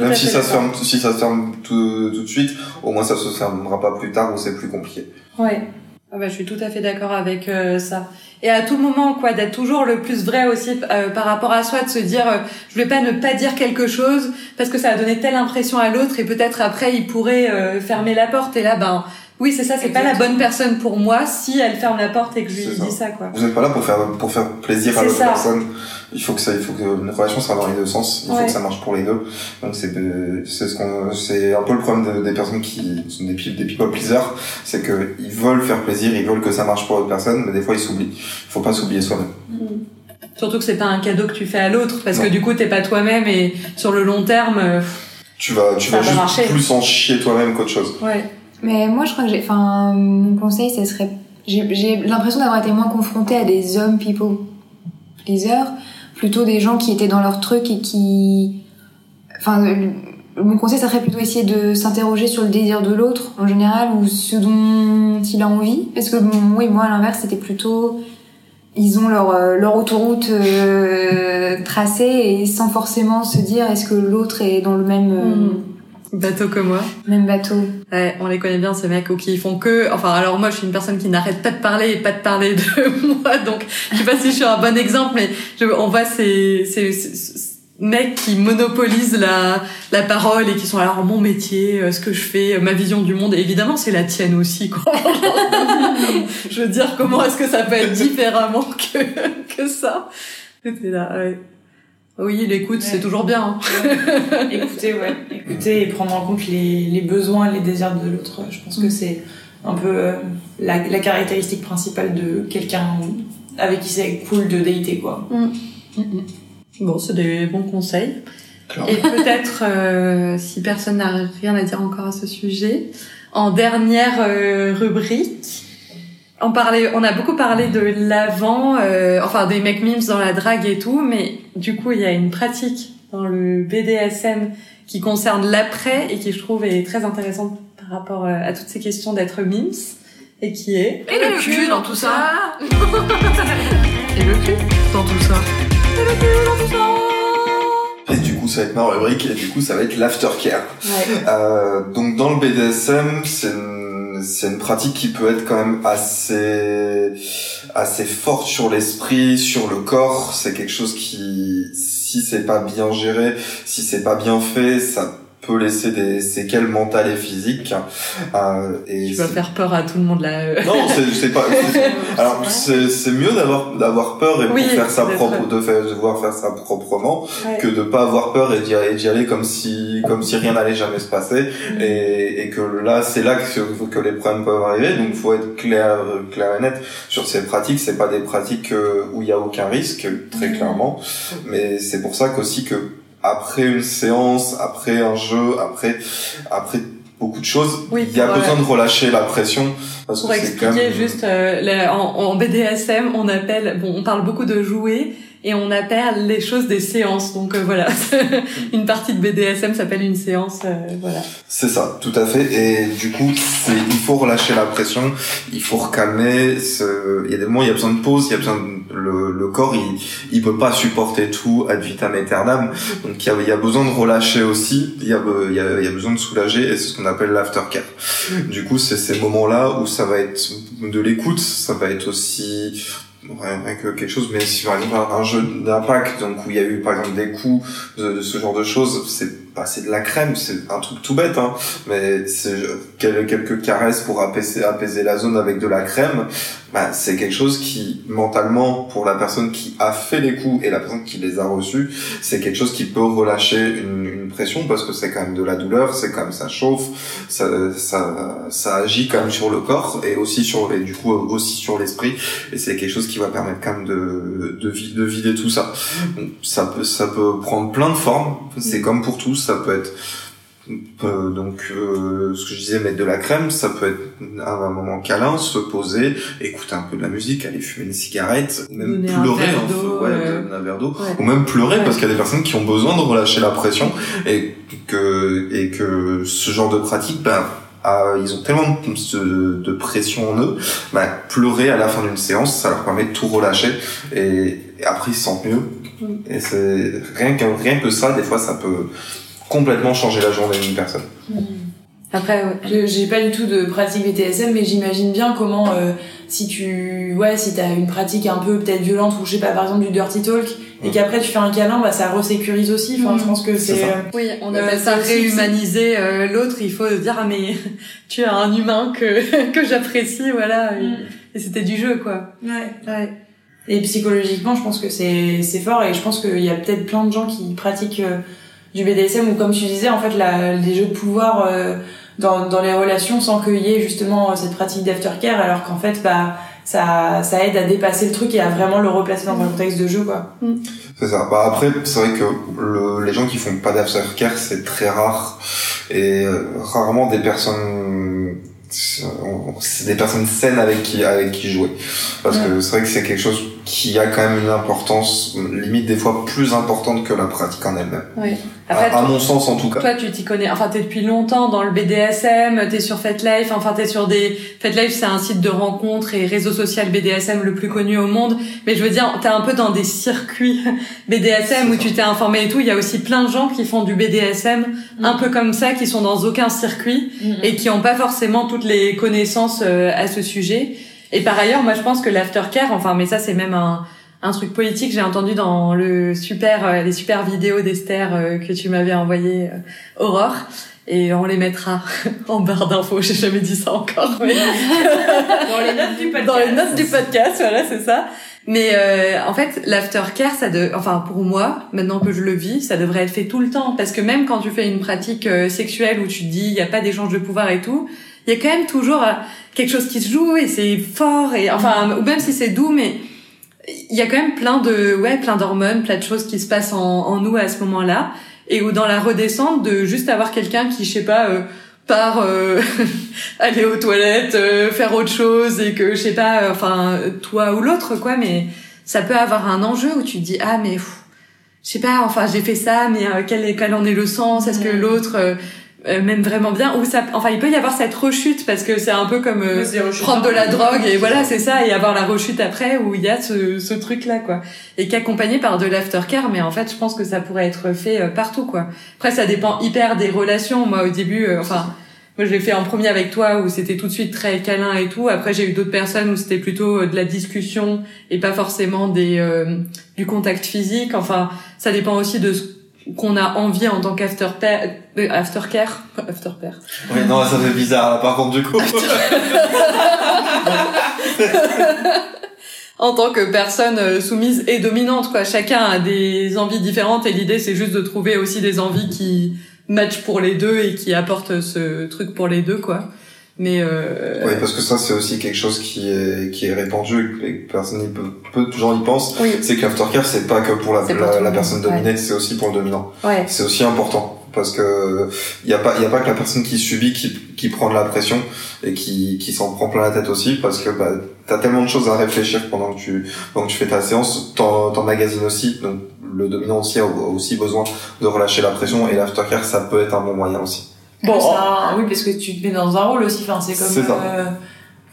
Même si ça se ferme, si ça se ferme tout, tout de suite, au moins ça se fermera pas plus tard ou c'est plus compliqué. Ouais. Ah bah, je suis tout à fait d'accord avec euh, ça. Et à tout moment, quoi, d'être toujours le plus vrai aussi euh, par rapport à soi, de se dire, euh, je vais pas ne pas dire quelque chose parce que ça va donner telle impression à l'autre et peut-être après il pourrait euh, fermer la porte et là, ben oui, c'est ça, c'est pas la bonne personne pour moi si elle ferme la porte et que je lui dis ça, quoi. Vous n'êtes pas là pour faire, pour faire plaisir à l'autre personne. Il faut que ça, il faut que une relation va dans les deux sens. Il faut que ça marche pour les deux. Donc c'est, c'est ce qu'on, c'est un peu le problème de- des personnes qui sont des, des people pleasers. C'est que ils veulent faire plaisir, ils veulent que ça marche pour l'autre personne, mais des fois ils s'oublient. Il faut pas s'oublier soi-même. Surtout que c'est pas un cadeau que tu fais à l'autre parce que du coup t'es pas toi-même et sur le long terme, euh, Tu vas, tu Ça vas va juste marcher. plus en chier toi-même qu'autre chose. ouais. Mais moi, je crois que j'ai. Enfin, mon conseil, ça serait. J'ai l'impression d'avoir été moins confrontée à des hommes people pleasers, plutôt des gens qui étaient dans leur truc et qui. Enfin, mon conseil, ça serait plutôt essayer de s'interroger sur le désir de l'autre en général ou ce dont il a envie. Parce que oui, moi, à l'inverse, c'était plutôt. Ils ont leur, euh, leur autoroute euh, tracée et sans forcément se dire est-ce que l'autre est dans le même, euh, Mhm. Bateau comme moi. même bateau. Ouais, on les connaît bien ces mecs ou qui font que. Enfin, alors moi, je suis une personne qui n'arrête pas de parler et pas de parler de moi, donc je sais pas si je suis un bon exemple, mais je, on voit ces, ces, ces- mecs qui monopolisent la la parole et qui sont alors mon métier, euh, ce que je fais, euh, ma vision du monde. Et évidemment, c'est la tienne aussi, quoi. je veux dire, comment est-ce que ça peut être différemment que que ça? C'était là, ouais. Oui, l'écoute, c'est Ouais. toujours bien. hein. écouter, ouais, écouter et prendre en compte les, les besoins, les désirs de l'autre. Je pense que c'est un peu euh, la, la caractéristique principale de quelqu'un avec qui c'est cool de dater, quoi. Bon, c'est des bons conseils. Et peut-être, euh, si personne n'a rien à dire encore à ce sujet, en dernière euh, rubrique, on parlait, on a beaucoup parlé de l'avant, euh, enfin des mecs memes dans la drague et tout, mais du coup il y a une pratique dans le BDSM qui concerne l'après et qui je trouve est très intéressante par rapport euh, à toutes ces questions d'être memes et qui est Et le cul dans tout ça et le cul dans tout ça. Et le cul dans tout ça. Et du coup, ça va être ma rubrique, et du coup, ça va être l'aftercare. Ouais. Euh, donc dans le BDSM, c'est une, c'est une pratique qui peut être quand même assez assez forte sur l'esprit, sur le corps. C'est quelque chose qui, si c'est pas bien géré, si c'est pas bien fait, ça peut laisser des séquelles mentales et physiques. Euh, et Tu vas faire peur à tout le monde là. euh. non, c'est pas. Alors c'est c'est mieux d'avoir d'avoir peur et Oui, pour faire ça d'être- propre, de faire de voir faire ça proprement Ouais. que de pas avoir peur et d'y aller, comme si comme si rien n'allait jamais se passer Mm. et, et que là c'est là que, que les problèmes peuvent arriver donc faut être clair clair et net sur ces pratiques c'est pas des pratiques euh, où il y a aucun risque très Mm. clairement mais c'est pour ça qu'aussi que après une séance après un jeu après après beaucoup de choses Oui, il y a besoin euh, de relâcher la pression parce Pour que expliquer même juste, euh, la- en, en BDSM, on appelle, bon, on parle beaucoup de jouer et on appelle les choses des séances. Donc euh, voilà, une partie de BDSM s'appelle une séance, euh, voilà. C'est ça, tout à fait. Et du coup, il faut relâcher la pression, il faut recalmer. Il y a des moments, il y a besoin de pause, il y a besoin de, le, le corps, il, il peut pas supporter tout ad vitam aeternam. Donc il y a, il y a besoin de relâcher aussi. Il y a, il y a, il y a besoin de soulager, et c'est ce qu'on appelle l'aftercare. Du coup, c'est ces moments-là où ça va être de l'écoute, ça va être aussi rien, rien que quelque chose, mais si par exemple un jeu d'impact, donc où il y a eu par exemple des coups, de, ce genre de choses, c'est bah, c'est de la crème, c'est un truc tout bête, hein, mais c'est quelques caresses pour apaiser, apaiser la zone avec de la crème, bah, c'est quelque chose qui, mentalement, pour la personne qui a fait les coups et la personne qui les a reçus, c'est quelque chose qui peut relâcher une, une pression parce que c'est quand même de la douleur, c'est quand même ça chauffe, ça, ça, ça agit quand même sur le corps et aussi sur, et du coup aussi sur l'esprit, et c'est quelque chose qui va permettre quand même de, de, de vider tout ça. Ça peut, ça peut prendre plein de formes, c'est comme pour tous, ça peut être euh, donc euh, ce que je disais mettre de la crème ça peut être à un moment câlin se poser écouter un peu de la musique aller fumer une cigarette ou même Donner un pleurer verre hein, d'eau, ouais, euh, donner un verre d'eau ouais. ou même pleurer Ouais. parce qu'il y a des personnes qui ont besoin de relâcher la pression et que et que ce genre de pratique ben ils ont tellement de, de pression en eux, ben, pleurer à la fin d'une séance, ça leur permet de tout relâcher et, et après ils se sentent mieux. Mm. Et c'est rien que rien que ça, des fois, ça peut complètement changer la journée d'une personne. Après, ouais. Je- J'ai pas du tout de pratique BTSM, mais j'imagine bien comment, euh, si tu, ouais, si t'as une pratique un peu peut-être violente ou je sais pas, par exemple du dirty talk, et qu'après tu fais un câlin, bah ça resécurise aussi. Enfin, je pense que C'est euh, Oui, on Euh, appelle ça réhumaniser euh, l'autre. Il faut dire ah mais tu es un humain que que j'apprécie, voilà. Et, Mm. et c'était du jeu quoi. Ouais. Ouais. Et psychologiquement, je pense que c'est c'est fort et je pense qu'il y a peut-être plein de gens qui pratiquent euh, du BDSM ou comme tu disais, en fait, la, les jeux de pouvoir euh, dans, dans les relations sans qu'il y ait justement euh, cette pratique d'aftercare alors qu'en fait, bah, ça, ça aide à dépasser le truc et à vraiment le replacer dans un contexte de jeu, quoi. C'est ça. Bah après, c'est vrai que le, les gens qui font pas d'aftercare, c'est très rare. Et euh, rarement des personnes c'est des personnes saines avec qui avec qui jouer. Parce que c'est vrai que c'est quelque chose qui a quand même une importance limite des fois plus importante que la pratique en elle-même Oui. à, Après, à toi, mon sens en tout cas toi, tu t'y connais. Enfin, t'es depuis longtemps dans le BDSM. T'es sur FetLife. Enfin, t'es sur des. FetLife, c'est un site de rencontres et réseau social BDSM le plus connu au monde. Mais je veux dire, t'es un peu dans des circuits BDSM où tu t'es informé et tout. Il y a aussi plein de gens qui font du BDSM un peu comme ça, qui sont dans aucun circuit et qui n'ont pas forcément toutes les connaissances euh, à ce sujet. Et par ailleurs, moi je pense que l'aftercare, enfin mais ça c'est même un, un truc politique, j'ai entendu dans le super euh, les super vidéos d'Esther euh, que tu m'avais envoyé euh, Aurore et on les mettra en barre d'infos, j'ai jamais dit ça encore mais Dans les notes du podcast. dans les notes du podcast, voilà, c'est ça. Mais euh, en fait, l'aftercare, ça de, enfin pour moi, maintenant que je le vis, ça devrait être fait tout le temps, parce que même quand tu fais une pratique sexuelle où tu te dis il y a pas d'échange de pouvoir et tout, il y a quand même toujours euh, quelque chose qui se joue et c'est fort et enfin ou même si c'est doux, mais il y a quand même plein de ouais plein d'hormones, plein de choses qui se passent en, en nous à ce moment-là et où dans la redescente de juste avoir quelqu'un qui je sais pas euh, part euh, aller aux toilettes, euh, faire autre chose et que je sais pas, euh, enfin toi ou l'autre quoi, mais ça peut avoir un enjeu où tu te dis ah mais pff, je sais pas, enfin j'ai fait ça, mais euh, quel, quel en est le sens? Est-ce que Mm. l'autre euh, m'aime vraiment bien Ou ça, enfin il peut y avoir cette rechute parce que c'est un peu comme euh, prendre de la drogue et voilà c'est ça et avoir la rechute après où il y a ce, ce truc là quoi. Et qu'accompagné par de l'aftercare mais en fait je pense que ça pourrait être fait euh, partout quoi. Après ça dépend hyper des relations. Moi au début euh, enfin moi je l'ai fait en premier avec toi où c'était tout de suite très câlin et tout. Après j'ai eu d'autres personnes où c'était plutôt euh, de la discussion et pas forcément des euh, du contact physique. Enfin ça dépend aussi de ce qu'on a envie en tant qu'aftercare euh, aftercare aftercare oui non ça fait bizarre par contre du coup. En tant que personne euh, soumise et dominante quoi. Chacun a des envies différentes et l'idée c'est juste de trouver aussi des envies qui matchent pour les deux et qui apportent ce truc pour les deux quoi mais euh, oui parce que ça c'est aussi quelque chose qui est qui est répandu et que personne y peut peu de gens y pensent. Oui. C'est que l'aftercare c'est pas que pour la, pour la, personne dominée c'est aussi pour le dominant. Ouais. C'est aussi important parce que il y a pas il y a pas que la personne qui subit qui qui prend de la pression et qui qui s'en prend plein la tête aussi parce que bah t'as tellement de choses à réfléchir pendant que tu pendant que tu fais ta séance t'en t'emmagasines aussi donc le dominant aussi a aussi besoin de relâcher la pression et l'aftercare ça peut être un bon moyen aussi bon Ça, oui, parce que tu te mets dans un rôle aussi. Enfin, c'est comme. C'est ça. euh,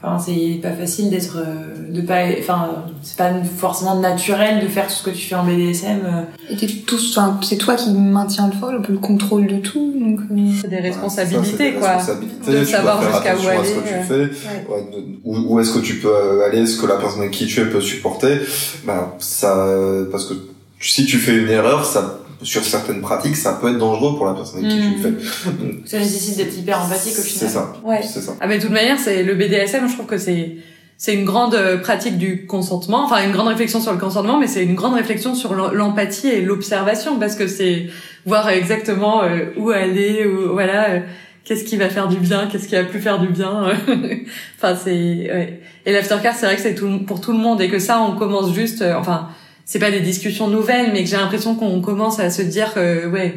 Enfin, c'est pas facile d'être, euh, de pas, enfin, c'est pas forcément naturel de faire tout ce que tu fais en BDSM. euh. Et t'es tous, enfin, c'est toi qui maintiens le fol, un peu le contrôle de tout, donc. euh, c'est des Ouais, responsabilités ça, c'est des quoi responsabilités, De savoir jusqu'à où à ce aller, que tu fais ouais. Ouais, de- où, où est-ce que tu peux aller, ce que la personne avec qui tu es peut supporter, ben ça, parce que si tu fais une erreur, ça, sur certaines pratiques, ça peut être dangereux pour la personne avec qui tu le fais. Donc, Ça nécessite d'être hyper empathique au c'est final. ça. Ouais. C'est ça. Ah mais de toute manière, c'est le BDSM, je trouve que c'est c'est une grande euh, pratique du consentement, enfin une grande réflexion sur le consentement, mais c'est une grande réflexion sur l'em- l'empathie et l'observation parce que c'est voir exactement euh, où aller, où, voilà, euh, qu'est-ce qui va faire du bien, qu'est-ce qui va plus faire du bien. enfin c'est ouais. et l'aftercare, c'est vrai que c'est tout, pour tout le monde et que ça on commence juste, euh, enfin c'est pas des discussions nouvelles, mais que j'ai l'impression qu'on commence à se dire que ouais.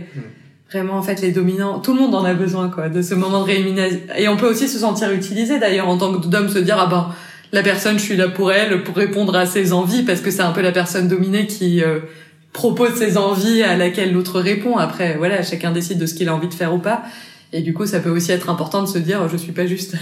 Vraiment, en fait, les dominants, tout le monde en a besoin, quoi, de ce moment de réélimination. Et on peut aussi se sentir utilisé, d'ailleurs, en tant que d'homme, se dire, ah ben, la personne, je suis là pour elle, pour répondre à ses envies, parce que c'est un peu la personne dominée qui euh, propose ses envies à laquelle l'autre répond. Après, voilà, chacun décide de ce qu'il a envie de faire ou pas. Et du coup, ça peut aussi être important de se dire, je suis pas juste.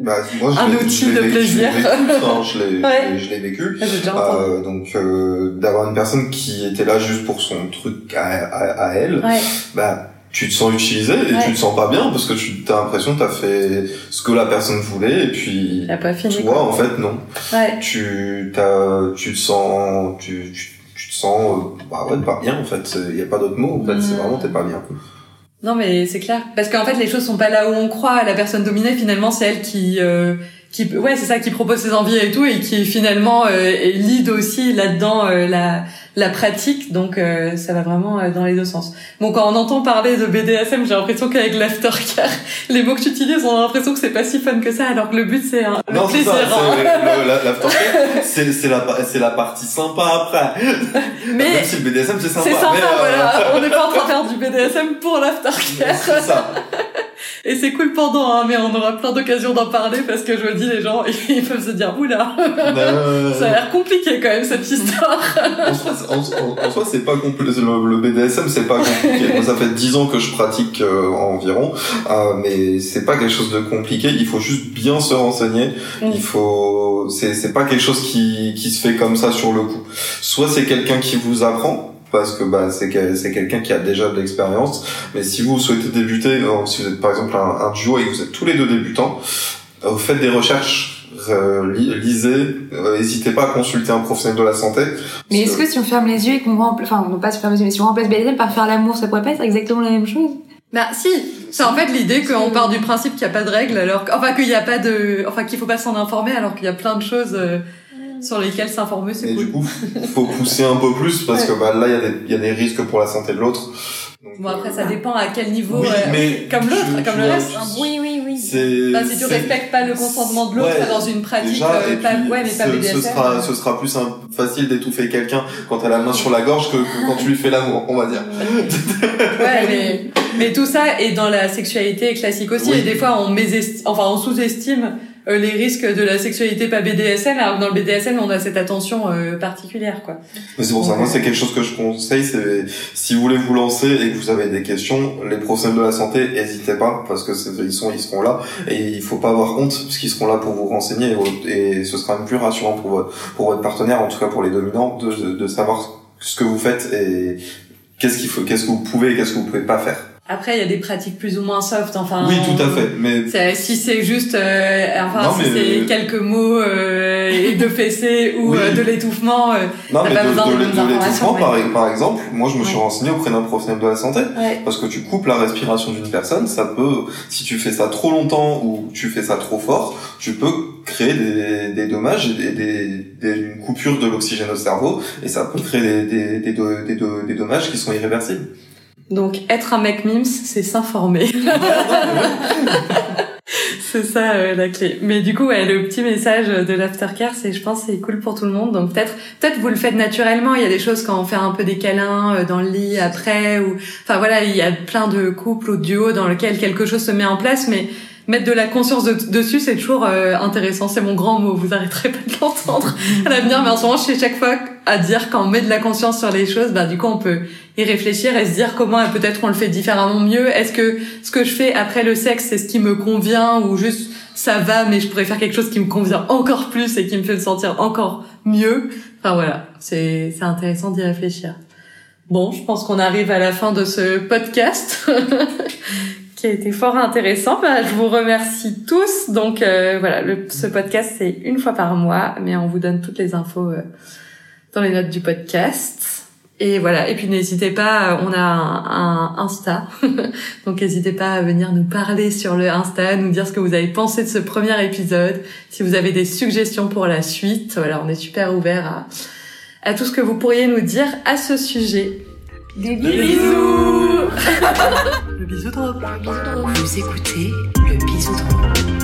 Bah, moi, je Un outil de vécu- plaisir. Je l'ai vécu, hein, Ouais. vécu. Euh, donc euh, d'avoir une personne qui était là juste pour son truc à, à, à elle, Ouais. bah tu te sens utilisé et Ouais. tu te sens pas bien parce que tu as l'impression que t'as fait ce que la personne voulait et puis pas fini. tu quoi. vois en fait non. Tu t'as tu te sens tu, tu, tu te sens euh, bah ouais pas bien en fait. Il y a pas d'autre mot en fait. C'est Mm. vraiment t'es pas bien. Non mais c'est clair parce qu'en fait les choses sont pas là où on croit. La personne dominée finalement c'est elle qui euh, qui ouais c'est ça qui propose ses envies et tout et qui finalement euh, lead aussi là-dedans euh, la la pratique donc euh, ça va vraiment euh, dans les deux sens. Bon quand on entend parler de BDSM j'ai l'impression qu'avec l'aftercare les mots que tu utilises on a l'impression que c'est pas si fun que ça alors que le but c'est un le Non c'est hein. l'aftercare, C'est c'est la c'est la partie sympa après. Même Mais si le BDSM c'est sympa. c'est sympa mais, euh, voilà on n'est pas en train de faire du BDSM pour l'aftercare. C'est ça. Et c'est cool pendant, hein, mais on aura plein d'occasions d'en parler parce que je me dis, les gens, ils peuvent se dire, oula, Euh, ça a l'air compliqué quand même cette histoire. en soi, c'est- en, en- en soi, c'est pas compliqué. Le, le BDSM, c'est pas compliqué. Moi, ça fait 10 ans que je pratique euh, environ, euh, mais c'est pas quelque chose de compliqué. Il faut juste bien se renseigner. Mm. Il faut, c'est c'est pas quelque chose qui qui se fait comme ça sur le coup. Soit c'est quelqu'un qui vous apprend. Parce que bah c'est que- c'est quelqu'un qui a déjà de l'expérience. Mais si vous souhaitez débuter, euh, si vous êtes par exemple un, un duo et que vous êtes tous les deux débutants, euh, vous faites des recherches, euh, li- lisez, euh, n'hésitez pas à consulter un professionnel de la santé. Mais est-ce que si on ferme les yeux et qu'on remplace, enfin, non pas si on ferme les yeux, mais si on remplace BDSM par faire l'amour, ça pourrait pas être exactement la même chose? Bah si, c'est en fait l'idée qu'on part du principe qu'il n'y a pas de règles, alors que- enfin qu'il n'y a pas de, enfin qu'il faut pas s'en informer, alors qu'il y a plein de choses euh, sur lesquelles s'informer, c'est cool. du coup, faut pousser un peu plus parce que bah, là, il y, a des- il y a des risques pour la santé de l'autre. Bon après euh, ça dépend à quel niveau, Oui, euh, mais comme l'autre, comme le reste. tu- oui, oui, oui. C'est. Bah, si tu respectes pas le consentement de l'autre Ouais, dans une pratique, Déjà, euh, pas, ouais mais pas ce, BDSM. ce sera, ce sera plus un- facile d'étouffer quelqu'un quand t'as la main sur la gorge que, que quand tu lui fais l'amour, on va dire. Ouais, mais, mais tout ça est dans la sexualité classique aussi. Oui. Et des fois, on enfin, on sous-estime euh, les risques de la sexualité pas BDSM, alors dans le BDSM, on a cette attention euh, particulière, quoi. C'est pour ça, moi, c'est quelque chose que je conseille, c'est si vous voulez vous lancer et que vous avez des questions, les professionnels de la santé, n'hésitez pas, parce que ils sont, ils seront là, et il faut pas avoir honte, parce qu'ils seront là pour vous renseigner, et, et ce sera même plus rassurant pour votre, pour votre partenaire, en tout cas pour les dominants, de, de, de savoir ce que vous faites et qu'est-ce qu'il faut, qu'est-ce que vous pouvez et qu'est-ce que vous pouvez pas faire. Après, il y a des pratiques plus ou moins soft, enfin. Oui, tout à fait, mais Si c'est juste, euh, enfin, Non, si mais- c'est quelques mots euh, et de fessées ou Oui. euh, de l'étouffement, euh, Non, mais pas de, besoin de de, bonnes de l'étouffement, informations, par, par exemple, moi je me suis renseigné auprès d'un professionnel de la santé, ouais. parce que tu coupes la respiration d'une personne, ça peut, si tu fais ça trop longtemps ou tu fais ça trop fort, tu peux créer des, des dommages et des, des, des- une coupure de l'oxygène au cerveau, et ça peut créer des, des, des, des dommages qui sont irréversibles. Donc, être un mec mims, c'est s'informer. c'est ça euh, la clé. Mais du coup, ouais, le petit message de l'aftercare, c'est, je pense, c'est cool pour tout le monde. Donc peut-être, peut-être vous le faites naturellement. Il y a des choses quand on fait un peu des câlins euh, dans le lit après, ou, enfin voilà, il y a plein de couples ou duos dans lesquels quelque chose se met en place, mais mettre de la conscience de- dessus, c'est toujours euh, intéressant. C'est mon grand mot. Vous arrêterez pas de l'entendre à l'avenir, mais en ce moment, je suis chaque fois à dire quand on met de la conscience sur les choses, bah du coup, on peut y réfléchir et se dire comment euh, peut-être on le fait différemment mieux. Est-ce que ce que je fais après le sexe, c'est ce qui me convient ou juste ça va, mais je pourrais faire quelque chose qui me convient encore plus et qui me fait me sentir encore mieux? Enfin voilà, c'est c'est intéressant d'y réfléchir. Bon, je pense qu'on arrive à la fin de ce podcast. qui a été fort intéressant. Bah, je vous remercie tous. Donc euh, voilà, le, ce podcast c'est une fois par mois, mais on vous donne toutes les infos euh, dans les notes du podcast. Et voilà. Et puis n'hésitez pas, on a un, un Insta, donc n'hésitez pas à venir nous parler sur le Insta, nous dire ce que vous avez pensé de ce premier épisode, si vous avez des suggestions pour la suite. Voilà, on est super ouvert à, à tout ce que vous pourriez nous dire à ce sujet. Des bisous. le bisou drop. Vous écoutez le bisou drop. Le bisou drop.